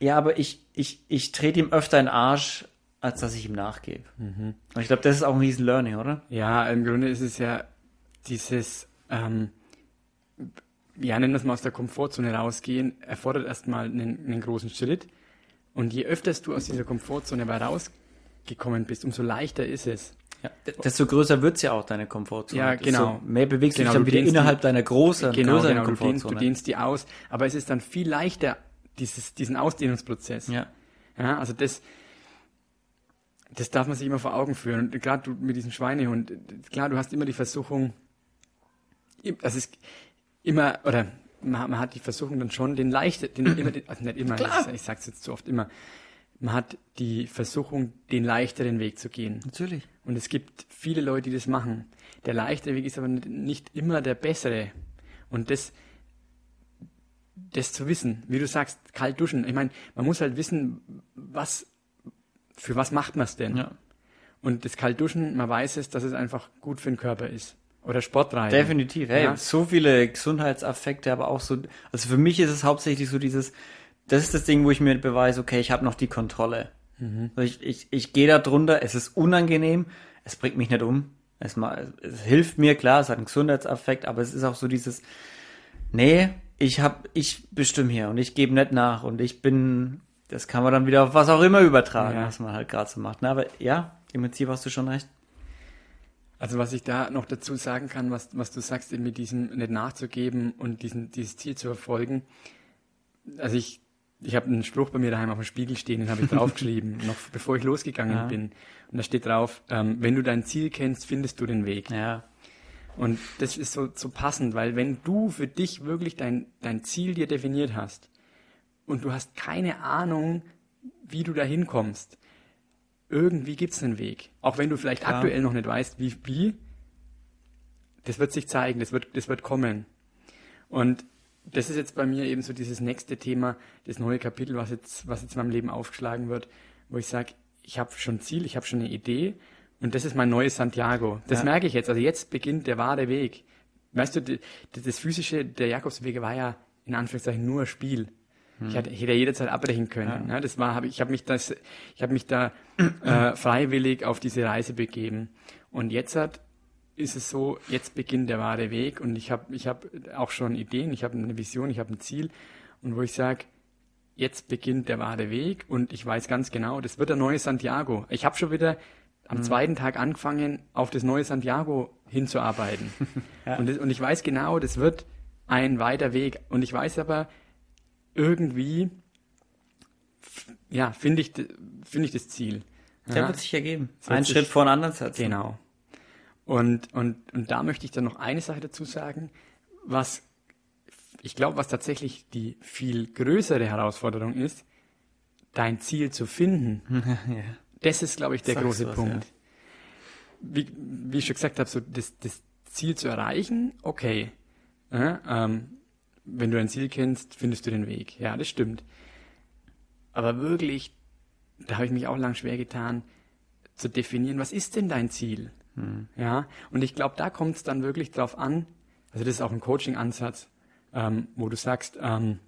ja, aber ich, ich, ich trete ihm öfter in den Arsch, als dass ich ihm nachgebe. Und ich glaube, das ist auch ein riesen Learning, oder? Ja, im Grunde ist es ja dieses, ähm, ja, nennen wir es mal aus der Komfortzone rausgehen, erfordert erstmal einen, einen großen Schritt. Und je öfters du aus dieser Komfortzone rausgekommen bist, umso leichter ist es. Ja. Desto größer wird's ja auch, deine Komfortzone. Ja, Desto genau. mehr bewegst Genau, du dich du dann wieder innerhalb die- deiner großen, Genau, größeren genau, du dehnst, du Komfortzone. dehnst die aus, aber es ist dann viel leichter, dieses, diesen Ausdehnungsprozess. ja. Ja, also das, das darf man sich immer vor Augen führen. Und gerade du mit diesem Schweinehund, klar, du hast immer die Versuchung, das ist immer, oder man, man hat die Versuchung dann schon, den leichter, den immer, den, also nicht immer, Klar. ich, ich sag's jetzt zu oft immer, man hat die Versuchung, den leichteren Weg zu gehen. Natürlich. Und es gibt viele Leute, die das machen. Der leichte Weg ist aber nicht, nicht immer der bessere. Und das, das zu wissen, wie du sagst, kalt duschen. Ich meine, man muss halt wissen, was, für was macht man es denn? Ja. Und das kalt duschen, man weiß es, dass es einfach gut für den Körper ist. Oder Sportreisen. Definitiv. Hey, Ja. so viele Gesundheitsaffekte, aber auch so, also für mich ist es hauptsächlich so dieses, das ist das Ding, wo ich mir beweise, okay, ich habe noch die Kontrolle. Also Ich, ich, ich gehe da drunter, es ist unangenehm, es bringt mich nicht um. Es, es hilft mir, klar, es hat einen Gesundheitsaffekt, aber es ist auch so dieses, nee, ich hab, ich bestimme hier und ich gebe nicht nach und ich bin, das kann man dann wieder auf was auch immer übertragen, Ja. was man halt gerade so macht. Ne? Aber ja, im Prinzip hast du schon recht. Also was ich da noch dazu sagen kann, was, was du sagst, eben mit diesem nicht nachzugeben und diesen, dieses Ziel zu verfolgen. Also ich, ich habe einen Spruch bei mir daheim auf dem Spiegel stehen, den habe ich draufgeschrieben, noch bevor ich losgegangen Ja. bin. Und da steht drauf, ähm, wenn du dein Ziel kennst, findest du den Weg. Ja, Und das ist so, so passend, weil wenn du für dich wirklich dein, dein Ziel dir definiert hast und du hast keine Ahnung, wie du da hinkommst, irgendwie gibt's einen Weg. Auch wenn du vielleicht Klar. aktuell noch nicht weißt, wie, wie, das wird sich zeigen, das wird, das wird kommen. Und das ist jetzt bei mir eben so dieses nächste Thema, das neue Kapitel, was jetzt, was jetzt in meinem Leben aufgeschlagen wird, wo ich sage, ich habe schon ein Ziel, ich habe schon eine Idee und das ist mein neues Santiago. Das Ja. merke ich jetzt. Also jetzt beginnt der wahre Weg. Weißt du, die- das physische der Jakobswege war ja in Anführungszeichen nur ein Spiel. Ich hätte, ich hätte jederzeit abbrechen können. Ja. das war, ich habe mich das, ich habe mich da äh, freiwillig auf diese Reise begeben. Und jetzt hat, ist es so, jetzt beginnt der wahre Weg und ich habe ich hab auch schon Ideen, ich habe eine Vision, ich habe ein Ziel und wo ich sage, jetzt beginnt der wahre Weg und ich weiß ganz genau, das wird der neue Santiago. Ich habe schon wieder am zweiten Tag angefangen, auf das neue Santiago hinzuarbeiten. Ja. und, das, und ich weiß genau, das wird ein weiter Weg. Und ich weiß aber, irgendwie, ja, finde ich, finde ich das Ziel. Der ja, wird sich ergeben. Ein Schritt vor den anderen setzen. Genau. Und, und, und da möchte ich dann noch eine Sache dazu sagen, was ich glaube, was tatsächlich die viel größere Herausforderung ist, dein Ziel zu finden. ja. Das ist, glaube ich, der Sagst große was, Punkt. Ja. Wie, wie ich schon gesagt habe, so das, das Ziel zu erreichen, okay. Ja, ähm, wenn du dein Ziel kennst, findest du den Weg. Ja, das stimmt. Aber wirklich, da habe ich mich auch lang schwer getan, zu definieren, was ist denn dein Ziel? Hm. Ja, und ich glaube, da kommt es dann wirklich drauf an, also das ist auch ein Coaching-Ansatz, ähm, wo du sagst, ähm,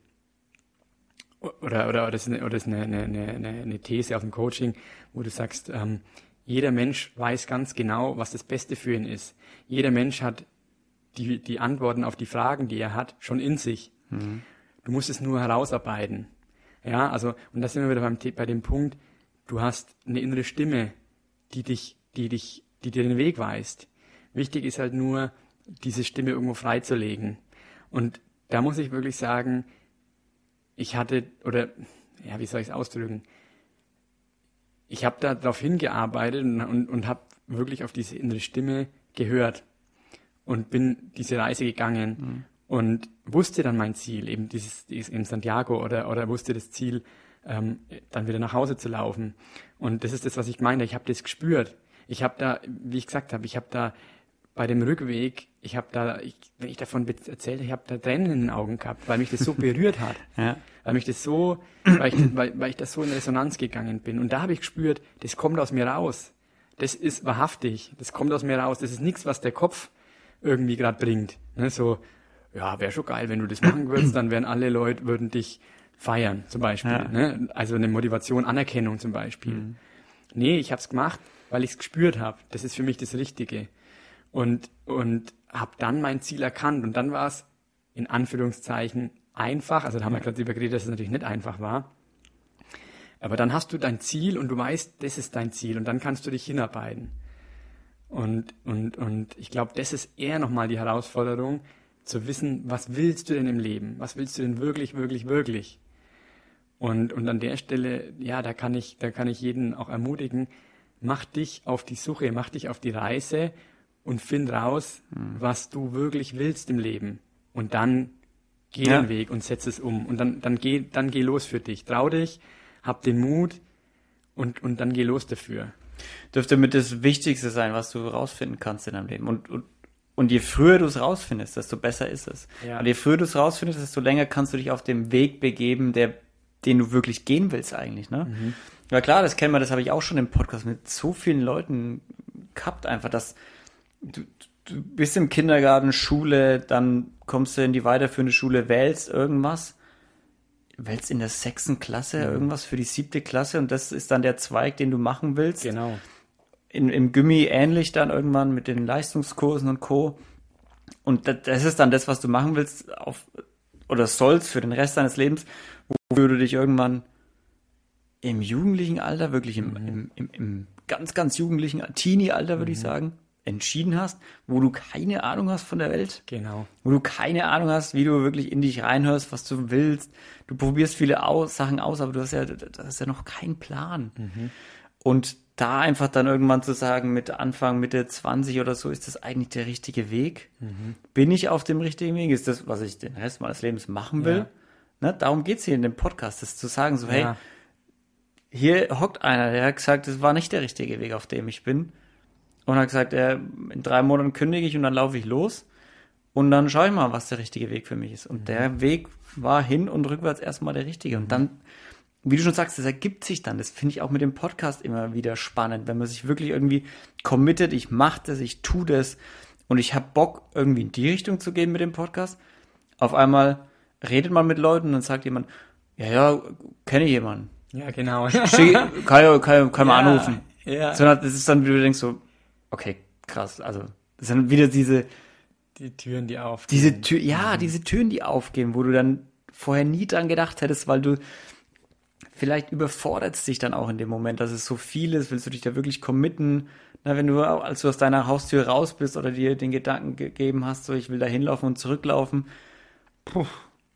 oder, oder, oder das ist, eine, oder ist eine, eine, eine, eine These aus dem Coaching, wo du sagst, ähm, jeder Mensch weiß ganz genau, was das Beste für ihn ist. Jeder Mensch hat die, die Antworten auf die Fragen, die er hat, schon in sich. Mhm. Du musst es nur herausarbeiten. Ja, also, und da sind wir wieder beim, bei dem Punkt, du hast eine innere Stimme, die dich, die dich, die dir den Weg weist. Wichtig ist halt nur, diese Stimme irgendwo freizulegen. Und da muss ich wirklich sagen, ich hatte, oder ja, wie soll ich es ausdrücken? Ich habe da darauf hingearbeitet und, und, und habe wirklich auf diese innere Stimme gehört und bin diese Reise gegangen mhm. und wusste dann mein Ziel, eben dieses, dieses in Santiago oder, oder wusste das Ziel, ähm, dann wieder nach Hause zu laufen. Und das ist das, was ich meine. Ich habe das gespürt. Ich habe da, wie ich gesagt habe, ich habe da bei dem Rückweg, ich habe da, ich, wenn ich davon erzählt, ich habe da Tränen in den Augen gehabt, weil mich das so berührt hat, ja. weil mich das so, weil ich, weil, weil ich das so in Resonanz gegangen bin. Und da habe ich gespürt, das kommt aus mir raus. Das ist wahrhaftig, das kommt aus mir raus. Das ist nichts, was der Kopf irgendwie gerade bringt. Ne, so, ja, wäre schon geil, wenn du das machen würdest, dann wären alle Leute würden dich feiern, zum Beispiel. Ja. Ne? Also eine Motivation, Anerkennung zum Beispiel. Mhm. Nee, ich habe es gemacht, weil ich es gespürt habe. Das ist für mich das Richtige und, und habe dann mein Ziel erkannt. Und dann war es in Anführungszeichen einfach. Also da haben wir gerade darüber geredet, dass es natürlich nicht einfach war. Aber dann hast du dein Ziel und du weißt, das ist dein Ziel und dann kannst du dich hinarbeiten. Und, und, und ich glaube, das ist eher nochmal die Herausforderung, zu wissen, was willst du denn im Leben? Was willst du denn wirklich, wirklich, wirklich? Und, und an der Stelle, ja, da kann ich, da kann ich jeden auch ermutigen, mach dich auf die Suche, mach dich auf die Reise und find raus, mhm. was du wirklich willst im Leben. Und dann geh ja. den Weg und setz es um. Und dann, dann geh, dann geh los für dich. Trau dich, hab den Mut und, und dann geh los dafür. Dürfte mit das Wichtigste sein, was du rausfinden kannst in deinem Leben. Und, und, und je früher du es rausfindest, desto besser ist es. Ja. Und je früher du es rausfindest, desto länger kannst du dich auf dem Weg begeben, der, den du wirklich gehen willst eigentlich, ne? Mhm. Ja klar, das kennen wir, das habe ich auch schon im Podcast mit so vielen Leuten gehabt, einfach, dass, du, du bist im Kindergarten, Schule, dann kommst du in die weiterführende Schule, wählst irgendwas, wählst in der sechsten Klasse mhm. irgendwas für die siebte Klasse und das ist dann der Zweig, den du machen willst. Genau. In, Im Gummi ähnlich dann irgendwann mit den Leistungskursen und Co. Und das ist dann das, was du machen willst auf, oder sollst für den Rest deines Lebens, wofür du dich irgendwann im jugendlichen Alter, wirklich im, mhm. im, im, im ganz, ganz jugendlichen Teenie-Alter, würde mhm. ich sagen, entschieden hast, wo du keine Ahnung hast von der Welt. Genau. Wo du keine Ahnung hast, wie du wirklich in dich reinhörst, was du willst. Du probierst viele aus, Sachen aus, aber du hast ja, du hast ja noch keinen Plan. Mhm. Und da einfach dann irgendwann zu sagen, mit Anfang, Mitte 20 oder so, ist das eigentlich der richtige Weg? Mhm. Bin ich auf dem richtigen Weg? Ist das, was ich den Rest meines Lebens machen will? Ja. Ne? Darum geht's hier in dem Podcast, das zu sagen, so, ja. hey, hier hockt einer, der hat gesagt, das war nicht der richtige Weg, auf dem ich bin und hat gesagt, äh, in drei Monaten kündige ich und dann laufe ich los und dann schaue ich mal, was der richtige Weg für mich ist. Und mhm. der Weg war hin und rückwärts erstmal der richtige. Und dann, wie du schon sagst, das ergibt sich dann. Das finde ich auch mit dem Podcast immer wieder spannend, wenn man sich wirklich irgendwie committet, ich mache das, ich tue das und ich habe Bock, irgendwie in die Richtung zu gehen mit dem Podcast. Auf einmal redet man mit Leuten und dann sagt jemand, ja, ja, kenne ich jemanden. Ja, genau. Schick, kann, kann, kann man ja, anrufen. Ja. Sondern das ist dann, wie du denkst, so, okay, krass. Also, das sind wieder diese. Die Türen, die aufgehen. Diese Tür, ja, mhm. diese Türen, die aufgehen, wo du dann vorher nie dran gedacht hättest, weil du vielleicht überfordert dich dann auch in dem Moment, dass es so viel ist, willst du dich da wirklich committen? Na, wenn du, als du aus deiner Haustür raus bist oder dir den Gedanken gegeben hast, so ich will da hinlaufen und zurücklaufen, puh,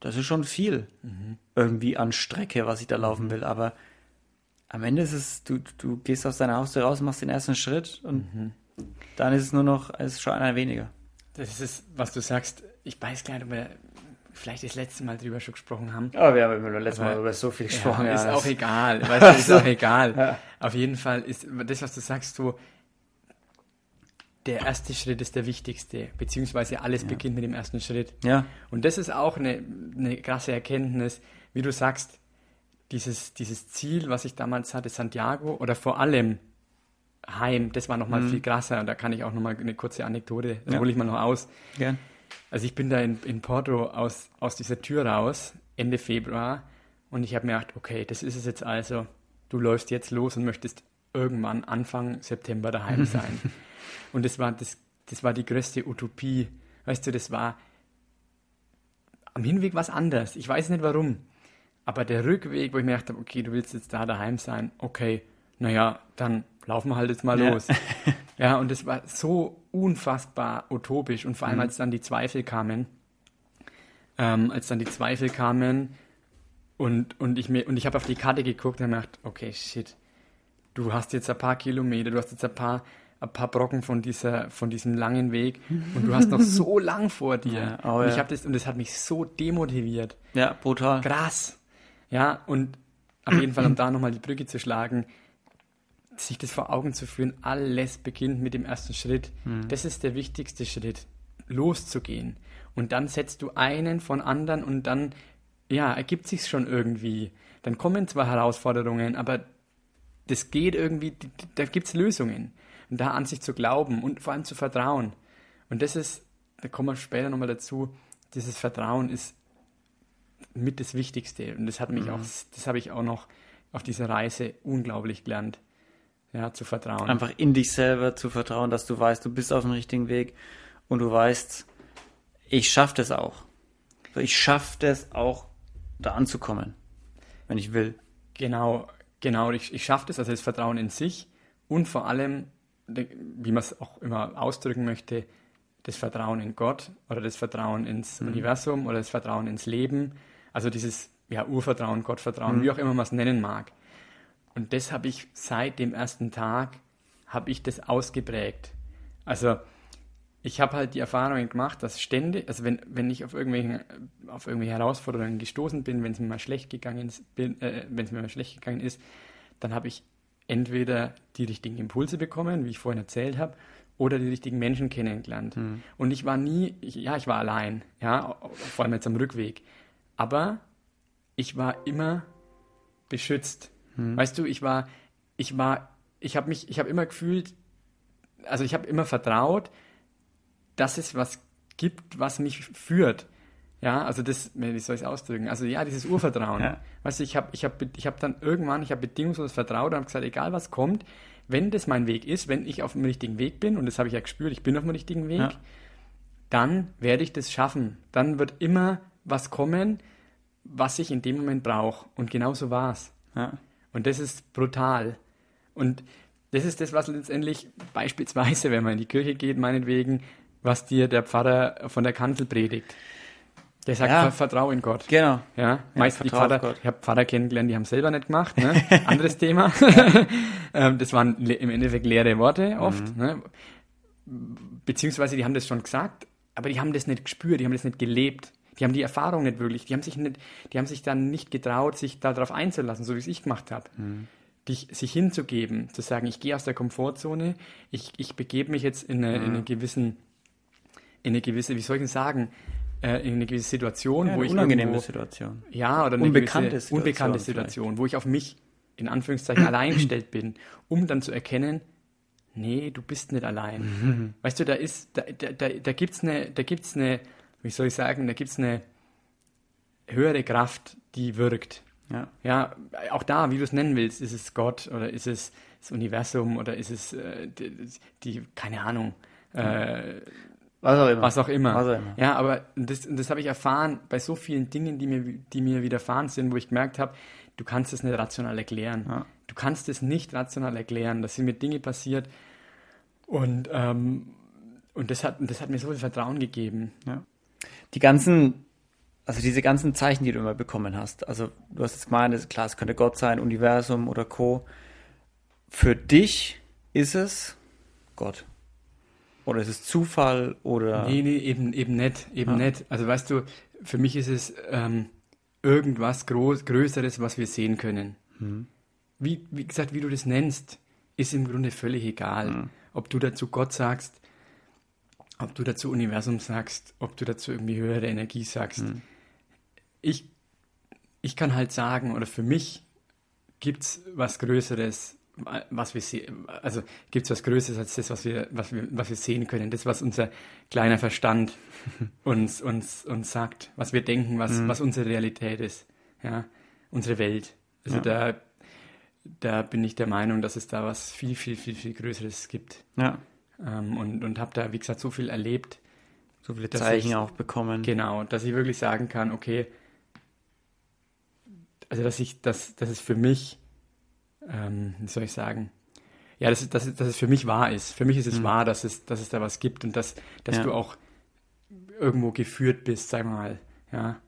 das ist schon viel mhm. irgendwie an Strecke, was ich da laufen mhm. will. Aber am Ende ist es, du, du gehst aus deiner Haustür raus, machst den ersten Schritt und mhm. Dann ist es nur noch, es ist schon einer weniger. Das ist, was du sagst, ich weiß gar nicht, ob wir vielleicht das letzte Mal drüber schon gesprochen haben. Aber wir haben immer das letzte Mal über so viel gesprochen. Ja, ist auch egal. Weißt du, ist auch egal. Ja. Auf jeden Fall ist das, was du sagst, so, der erste Schritt ist der wichtigste, beziehungsweise alles ja. beginnt mit dem ersten Schritt. Ja. Und das ist auch eine, eine krasse Erkenntnis, wie du sagst, dieses, dieses Ziel, was ich damals hatte, Santiago oder vor allem Heim, das war nochmal mhm. viel krasser. Da kann ich auch nochmal eine kurze Anekdote, da ja. hole ich mal noch aus. Gern. Also ich bin da in, in Porto aus, aus dieser Tür raus, Ende Februar, und ich habe mir gedacht, okay, das ist es jetzt also. Du läufst jetzt los und möchtest irgendwann Anfang September daheim sein. und das war, das, das war die größte Utopie. Weißt du, das war am Hinweg was anderes. Ich weiß nicht warum. Aber der Rückweg, wo ich mir dachte, okay, du willst jetzt da daheim sein, okay, naja, dann laufen wir halt jetzt mal ja. los. ja, und es war so unfassbar utopisch und vor allem, mhm. als dann die Zweifel kamen, ähm, als dann die Zweifel kamen und, und ich mir, und ich habe auf die Karte geguckt und gedacht, okay, shit, du hast jetzt ein paar Kilometer, du hast jetzt ein paar, ein paar Brocken von dieser, von diesem langen Weg und du hast noch so lang vor dir. Ja, oh, und ich habe das, und das hat mich so demotiviert. Ja, brutal. Krass. Ja, und auf jeden Fall, um da nochmal die Brücke zu schlagen, sich das vor Augen zu führen, alles beginnt mit dem ersten Schritt. Mhm. Das ist der wichtigste Schritt, loszugehen. Und dann setzt du einen von anderen und dann, ja, ergibt sich schon irgendwie. Dann kommen zwar Herausforderungen, aber das geht irgendwie, da gibt es Lösungen. Und da an sich zu glauben und vor allem zu vertrauen. Und das ist, da kommen wir später nochmal dazu, dieses Vertrauen ist mit das Wichtigste. Und das hat mich mhm. auch, das habe ich auch noch auf dieser Reise unglaublich gelernt. Ja, zu vertrauen. Einfach in dich selber zu vertrauen, dass du weißt, du bist auf dem richtigen Weg und du weißt, ich schaffe das auch. Ich schaffe das auch, da anzukommen, wenn ich will. Genau, genau. Ich, ich schaffe das, also das Vertrauen in sich und vor allem, wie man es auch immer ausdrücken möchte, das Vertrauen in Gott oder das Vertrauen ins mhm. Universum oder das Vertrauen ins Leben. Also dieses ja, Urvertrauen, Gottvertrauen, mhm. wie auch immer man es nennen mag. Und das habe ich seit dem ersten Tag, habe ich das ausgeprägt. Also ich habe halt die Erfahrungen gemacht, dass ständig, also wenn, wenn ich auf, irgendwelchen, auf irgendwelche Herausforderungen gestoßen bin, wenn es mir mal schlecht gegangen ist, äh, wenn es mir mal schlecht gegangen ist, dann habe ich entweder die richtigen Impulse bekommen, wie ich vorhin erzählt habe, oder die richtigen Menschen kennengelernt. Mhm. Und ich war nie, ich, ja, ich war allein, ja, vor allem jetzt am Rückweg. Aber ich war immer beschützt. Hm. Weißt du, ich war, ich war, ich habe mich, ich habe immer gefühlt, also ich habe immer vertraut, dass es was gibt, was mich führt. Ja, also das, wie soll ich es ausdrücken? Also ja, dieses Urvertrauen. ja. Weißt du, ich habe ich hab, ich hab dann irgendwann, ich habe bedingungslos vertraut und habe gesagt, egal was kommt, wenn das mein Weg ist, wenn ich auf dem richtigen Weg bin, und das habe ich ja gespürt, ich bin auf dem richtigen Weg, ja. dann werde ich das schaffen. Dann wird immer was kommen, was ich in dem Moment brauche. Und genau so war es. Ja. Und das ist brutal. Und das ist das, was letztendlich beispielsweise, wenn man in die Kirche geht, meinetwegen, was dir der Pfarrer von der Kanzel predigt. Der sagt, ja. vertrau in Gott. Genau. Ja, meist die Pfarrer, ich habe Pfarrer kennengelernt, die haben selber nicht gemacht, ne? anderes Thema. Ähm, das waren im Endeffekt leere Worte oft, mhm. ne? beziehungsweise die haben das schon gesagt, aber die haben das nicht gespürt, die haben das nicht gelebt. Die haben die Erfahrung nicht wirklich, die haben sich nicht, die haben sich dann nicht getraut, sich darauf einzulassen, so wie es ich gemacht habe. Mhm. Dich, sich hinzugeben, zu sagen, ich gehe aus der Komfortzone, ich, ich begebe mich jetzt in eine, mhm. in eine gewissen, in eine gewisse, wie soll ich denn sagen, äh, in eine gewisse Situation, ja, wo ich unangenehme irgendwo, Situation. Ja, oder eine unbekannte gewisse, Situation, unbekannte Situation, wo ich auf mich in Anführungszeichen allein gestellt bin, um dann zu erkennen, nee, du bist nicht allein. Mhm. Weißt du, da ist, da, da, da, da gibt's eine, da gibt's eine, wie soll ich sagen, da gibt es eine höhere Kraft, die wirkt. Ja. ja, auch da, wie du es nennen willst, ist es Gott oder ist es das Universum oder ist es äh, die, die, keine Ahnung, äh, was, auch immer. was auch immer. Was auch immer. Ja, aber das, das habe ich erfahren bei so vielen Dingen, die mir, die mir widerfahren sind, wo ich gemerkt habe, du kannst es nicht rational erklären. Ja. Du kannst es nicht rational erklären. Da sind mir Dinge passiert und, ähm, und das, hat, das hat mir so viel Vertrauen gegeben. Ja die ganzen, also diese ganzen Zeichen, die du immer bekommen hast, also du hast jetzt gemeint, klar, es könnte Gott sein, Universum oder Co. Für dich ist es Gott. Oder ist es Zufall oder. Nee, nee, eben, eben nicht, eben ja. nicht. Also weißt du, für mich ist es ähm, irgendwas Groß, Größeres, was wir sehen können. Hm. Wie, wie gesagt, wie du das nennst, ist im Grunde völlig egal. Hm. Ob du dazu Gott sagst, ob du dazu Universum sagst, ob du dazu irgendwie höhere Energie sagst. Hm. Ich, ich kann halt sagen, oder für mich gibt es was Größeres, was wir sehen, also gibt es was Größeres als das, was wir, was wir, was wir sehen können, das, was unser kleiner Verstand uns, uns, uns sagt, was wir denken, was, mhm. was unsere Realität ist, ja, unsere Welt. Also ja. da, da bin ich der Meinung, dass es da was viel, viel, viel, viel Größeres gibt. Ja. Ähm, und und habe da, wie gesagt, so viel erlebt. So viele Zeichen ich, auch bekommen. Genau, dass ich wirklich sagen kann, okay, also dass ich, dass, dass es für mich ähm, wie soll ich sagen, ja, dass, dass, dass es für mich wahr ist. Für mich ist es mhm. wahr, dass es, dass es da was gibt und dass, dass ja. du auch irgendwo geführt bist, sag mal, ja.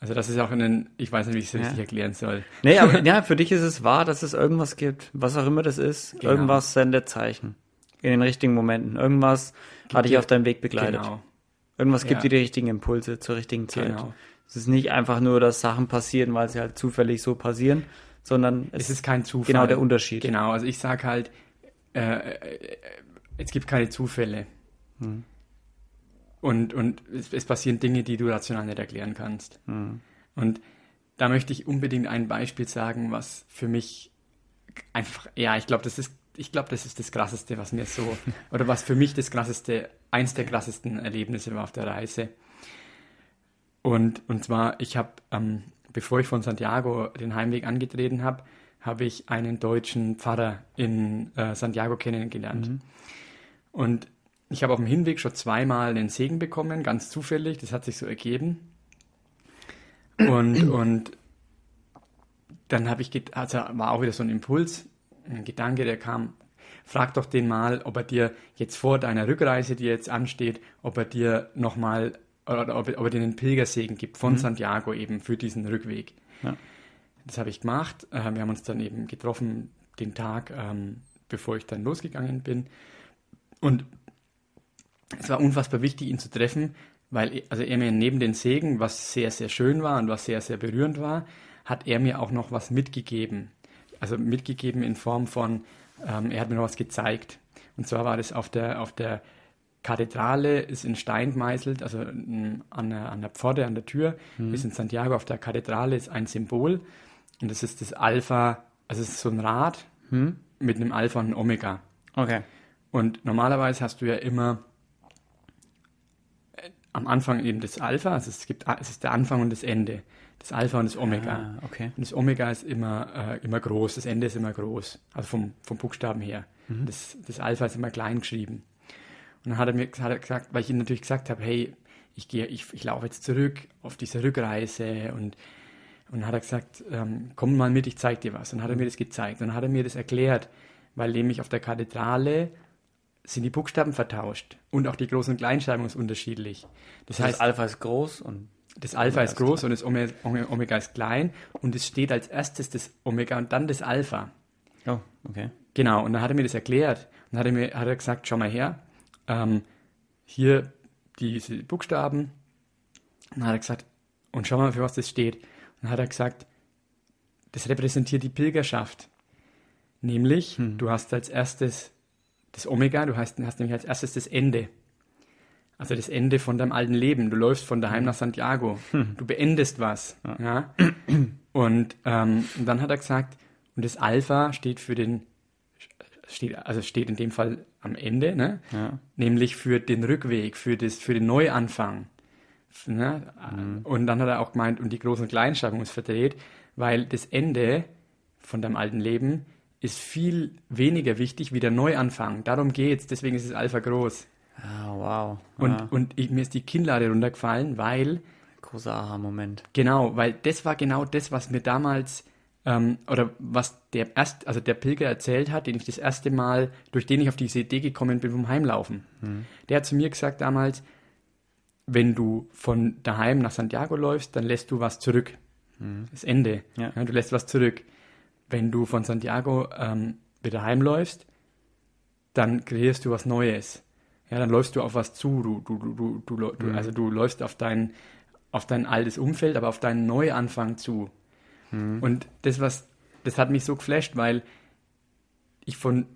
Also das ist auch ein, ich weiß nicht, wie ich es ja. richtig erklären soll. Nee, aber ja, für dich ist es wahr, dass es irgendwas gibt, was auch immer das ist. Genau. Irgendwas sendet Zeichen. In den richtigen Momenten. Irgendwas gibt hat dich auf deinem Weg begleitet. Genau. Irgendwas gibt dir die richtigen Impulse zur richtigen Zeit. Genau. Es ist nicht einfach nur, dass Sachen passieren, weil sie halt zufällig so passieren, sondern es, es ist kein Zufall. Genau der Unterschied. Genau, also ich sage halt, äh, äh, es gibt keine Zufälle. Hm. Und, und es, es, passieren Dinge, die du rational nicht erklären kannst. Hm. Und da möchte ich unbedingt ein Beispiel sagen, was für mich einfach, ja, ich glaube, das ist, ich glaube, das ist das Krasseste, was mir so, oder was für mich das Krasseste, eins der krassesten Erlebnisse war auf der Reise. Und, und zwar, ich habe ähm, bevor ich von Santiago den Heimweg angetreten habe, habe ich einen deutschen Pfarrer in äh, Santiago kennengelernt. Mhm. Und ich habe auf dem Hinweg schon zweimal den Segen bekommen, ganz zufällig, das hat sich so ergeben. Und, und dann habe ich, also war auch wieder so ein Impuls, ein Gedanke, der kam, frag doch den mal, ob er dir jetzt vor deiner Rückreise, die jetzt ansteht, ob er dir nochmal oder ob, ob er dir einen Pilgersegen gibt von mhm. Santiago eben für diesen Rückweg. Ja. Das habe ich gemacht. Äh, wir haben uns dann eben getroffen den Tag, ähm, bevor ich dann losgegangen bin. Und es war unfassbar wichtig, ihn zu treffen, weil also er mir neben den Segen, was sehr, sehr schön war und was sehr, sehr berührend war, hat er mir auch noch was mitgegeben. Also mitgegeben in Form von, ähm, er hat mir noch was gezeigt. Und zwar war das auf der, auf der Kathedrale ist in Stein gemeißelt, also an der, an der Pforte, an der Tür, mhm. ist in Santiago auf der Kathedrale ist ein Symbol und das ist das Alpha, also es ist so ein Rad mhm. mit einem Alpha und einem Omega. Okay. Und normalerweise hast du ja immer äh, am Anfang eben das Alpha, also es gibt es ist der Anfang und das Ende, das Alpha und das Omega. Ah, okay. Und das Omega ist immer äh, immer groß, das Ende ist immer groß, also vom, vom Buchstaben her. Mhm. Das, das Alpha ist immer klein geschrieben. Und dann hat er mir hat er gesagt, weil ich ihm natürlich gesagt habe, hey, ich gehe, ich, ich laufe jetzt zurück auf diese Rückreise und und dann hat er gesagt, ähm, komm mal mit, ich zeig dir was. Und dann hat er mir das gezeigt. Und dann hat er mir das erklärt, weil nämlich auf der Kathedrale sind die Buchstaben vertauscht und auch die Groß- und Kleinschreibung ist unterschiedlich. Das, das heißt, Alpha ist groß und das Alpha ist groß und das Omega ist klein und es steht als erstes das Omega und dann das Alpha. Oh, okay. Genau, und dann hat er mir das erklärt und hat er mir hat er gesagt, schau mal her, ähm, hier diese Buchstaben. Und dann hat er gesagt, und schau mal, für was das steht. Und dann hat er gesagt, das repräsentiert die Pilgerschaft. Nämlich, hm. du hast als erstes das Omega, du hast, hast nämlich als erstes das Ende. Also das Ende von deinem alten Leben. Du läufst von daheim nach Santiago. Hm. Du beendest was. Ja. ja? Und, ähm, und dann hat er gesagt, und das Alpha steht für den steht, also steht in dem Fall am Ende, ne? Ja. nämlich für den Rückweg, für, das, für den Neuanfang. Ne? Mhm. Und dann hat er auch gemeint, und die Groß- und ist verdreht, weil das Ende von deinem alten Leben ist viel weniger wichtig wie der Neuanfang. Darum geht's, deswegen ist es Alpha groß. Ah, wow. Und, ah. und ich, mir ist die Kinnlade runtergefallen, weil. Großer Aha-Moment. Genau, weil das war genau das, was mir damals ähm, oder was der erst, also der Pilger erzählt hat, den ich das erste Mal, durch den ich auf diese Idee gekommen bin vom Heimlaufen. Mhm. Der hat zu mir gesagt damals, wenn du von daheim nach Santiago läufst, dann lässt du was zurück. Mhm. Das Ende. Ja. Ja, du lässt was zurück. Wenn du von Santiago ähm, wieder heimläufst, dann kreierst du was Neues. Ja, dann läufst du auf was zu. Du, du, du, du, du mhm. Also du läufst auf dein, auf dein altes Umfeld, aber auf deinen Neuanfang zu. Mhm. Und das, was, das hat mich so geflasht, weil ich von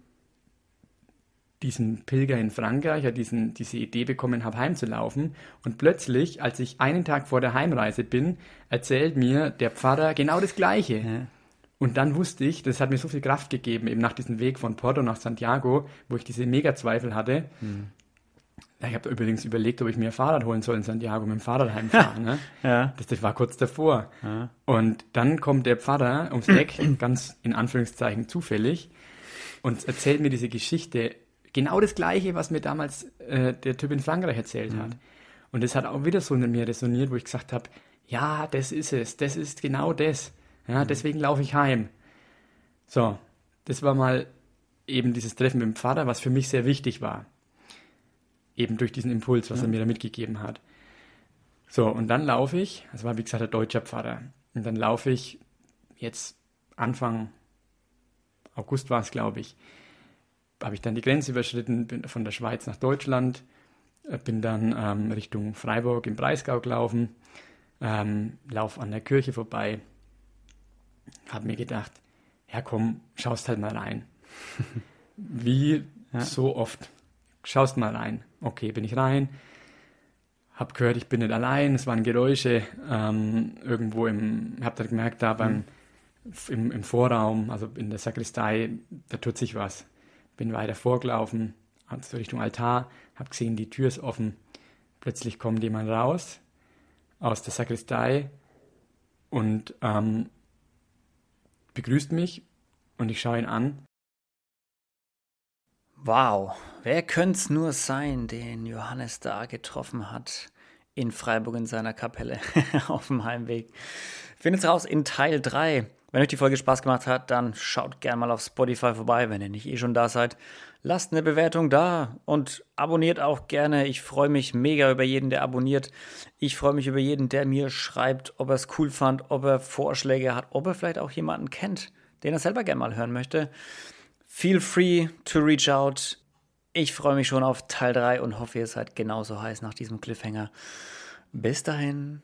diesem Pilger in Frankreich ja diesen, diese Idee bekommen habe, heimzulaufen. Und plötzlich, als ich einen Tag vor der Heimreise bin, erzählt mir der Pfarrer genau das Gleiche. Ja. Und dann wusste ich, das hat mir so viel Kraft gegeben, eben nach diesem Weg von Porto nach Santiago, wo ich diese Mega-Zweifel hatte. Mhm. Ich habe übrigens überlegt, ob ich mir ein Fahrrad holen soll in Santiago, mit dem Fahrrad heimfahren. ne? ja. das, das, war kurz davor. Ja. Und dann kommt der Pfarrer ums Eck, ganz in Anführungszeichen zufällig, und erzählt mir diese Geschichte Genau das Gleiche, was mir damals äh, der Typ in Frankreich erzählt mhm. hat. Und das hat auch wieder so in mir resoniert, wo ich gesagt habe, ja, das ist es, das ist genau das. Ja, mhm. deswegen laufe ich heim. So, das war mal eben dieses Treffen mit dem Vater, was für mich sehr wichtig war. Eben durch diesen Impuls, was ja. er mir da mitgegeben hat. So, und dann laufe ich, das war wie gesagt der deutsche Pfarrer, und dann laufe ich jetzt Anfang August war es, glaube ich, habe ich dann die Grenze überschritten, bin von der Schweiz nach Deutschland, äh, bin dann ähm, Richtung Freiburg im Breisgau gelaufen, ähm, lauf an der Kirche vorbei, habe mir gedacht, ja komm, schaust halt mal rein. Wie ja. so oft, schaust mal rein. Okay, bin ich rein, hab gehört, ich bin nicht allein, es waren Geräusche ähm, irgendwo im, hab dann gemerkt, da beim, mhm. im, im Vorraum, also in der Sakristei, da tut sich was bin weiter vorgelaufen, also Richtung Altar, habe gesehen, die Tür ist offen. Plötzlich kommt jemand raus aus der Sakristei und ähm, begrüßt mich und ich schaue ihn an. Wow, wer könnte es nur sein, den Johannes da getroffen hat in Freiburg in seiner Kapelle auf dem Heimweg? Findet es raus in Teil 3. Wenn euch die Folge Spaß gemacht hat, dann schaut gerne mal auf Spotify vorbei, wenn ihr nicht eh schon da seid. Lasst eine Bewertung da und abonniert auch gerne. Ich freue mich mega über jeden, der abonniert. Ich freue mich über jeden, der mir schreibt, ob er es cool fand, ob er Vorschläge hat, ob er vielleicht auch jemanden kennt, den er selber gerne mal hören möchte. Feel free to reach out. Ich freue mich schon auf Teil 3 und hoffe, ihr seid genauso heiß nach diesem Cliffhanger. Bis dahin.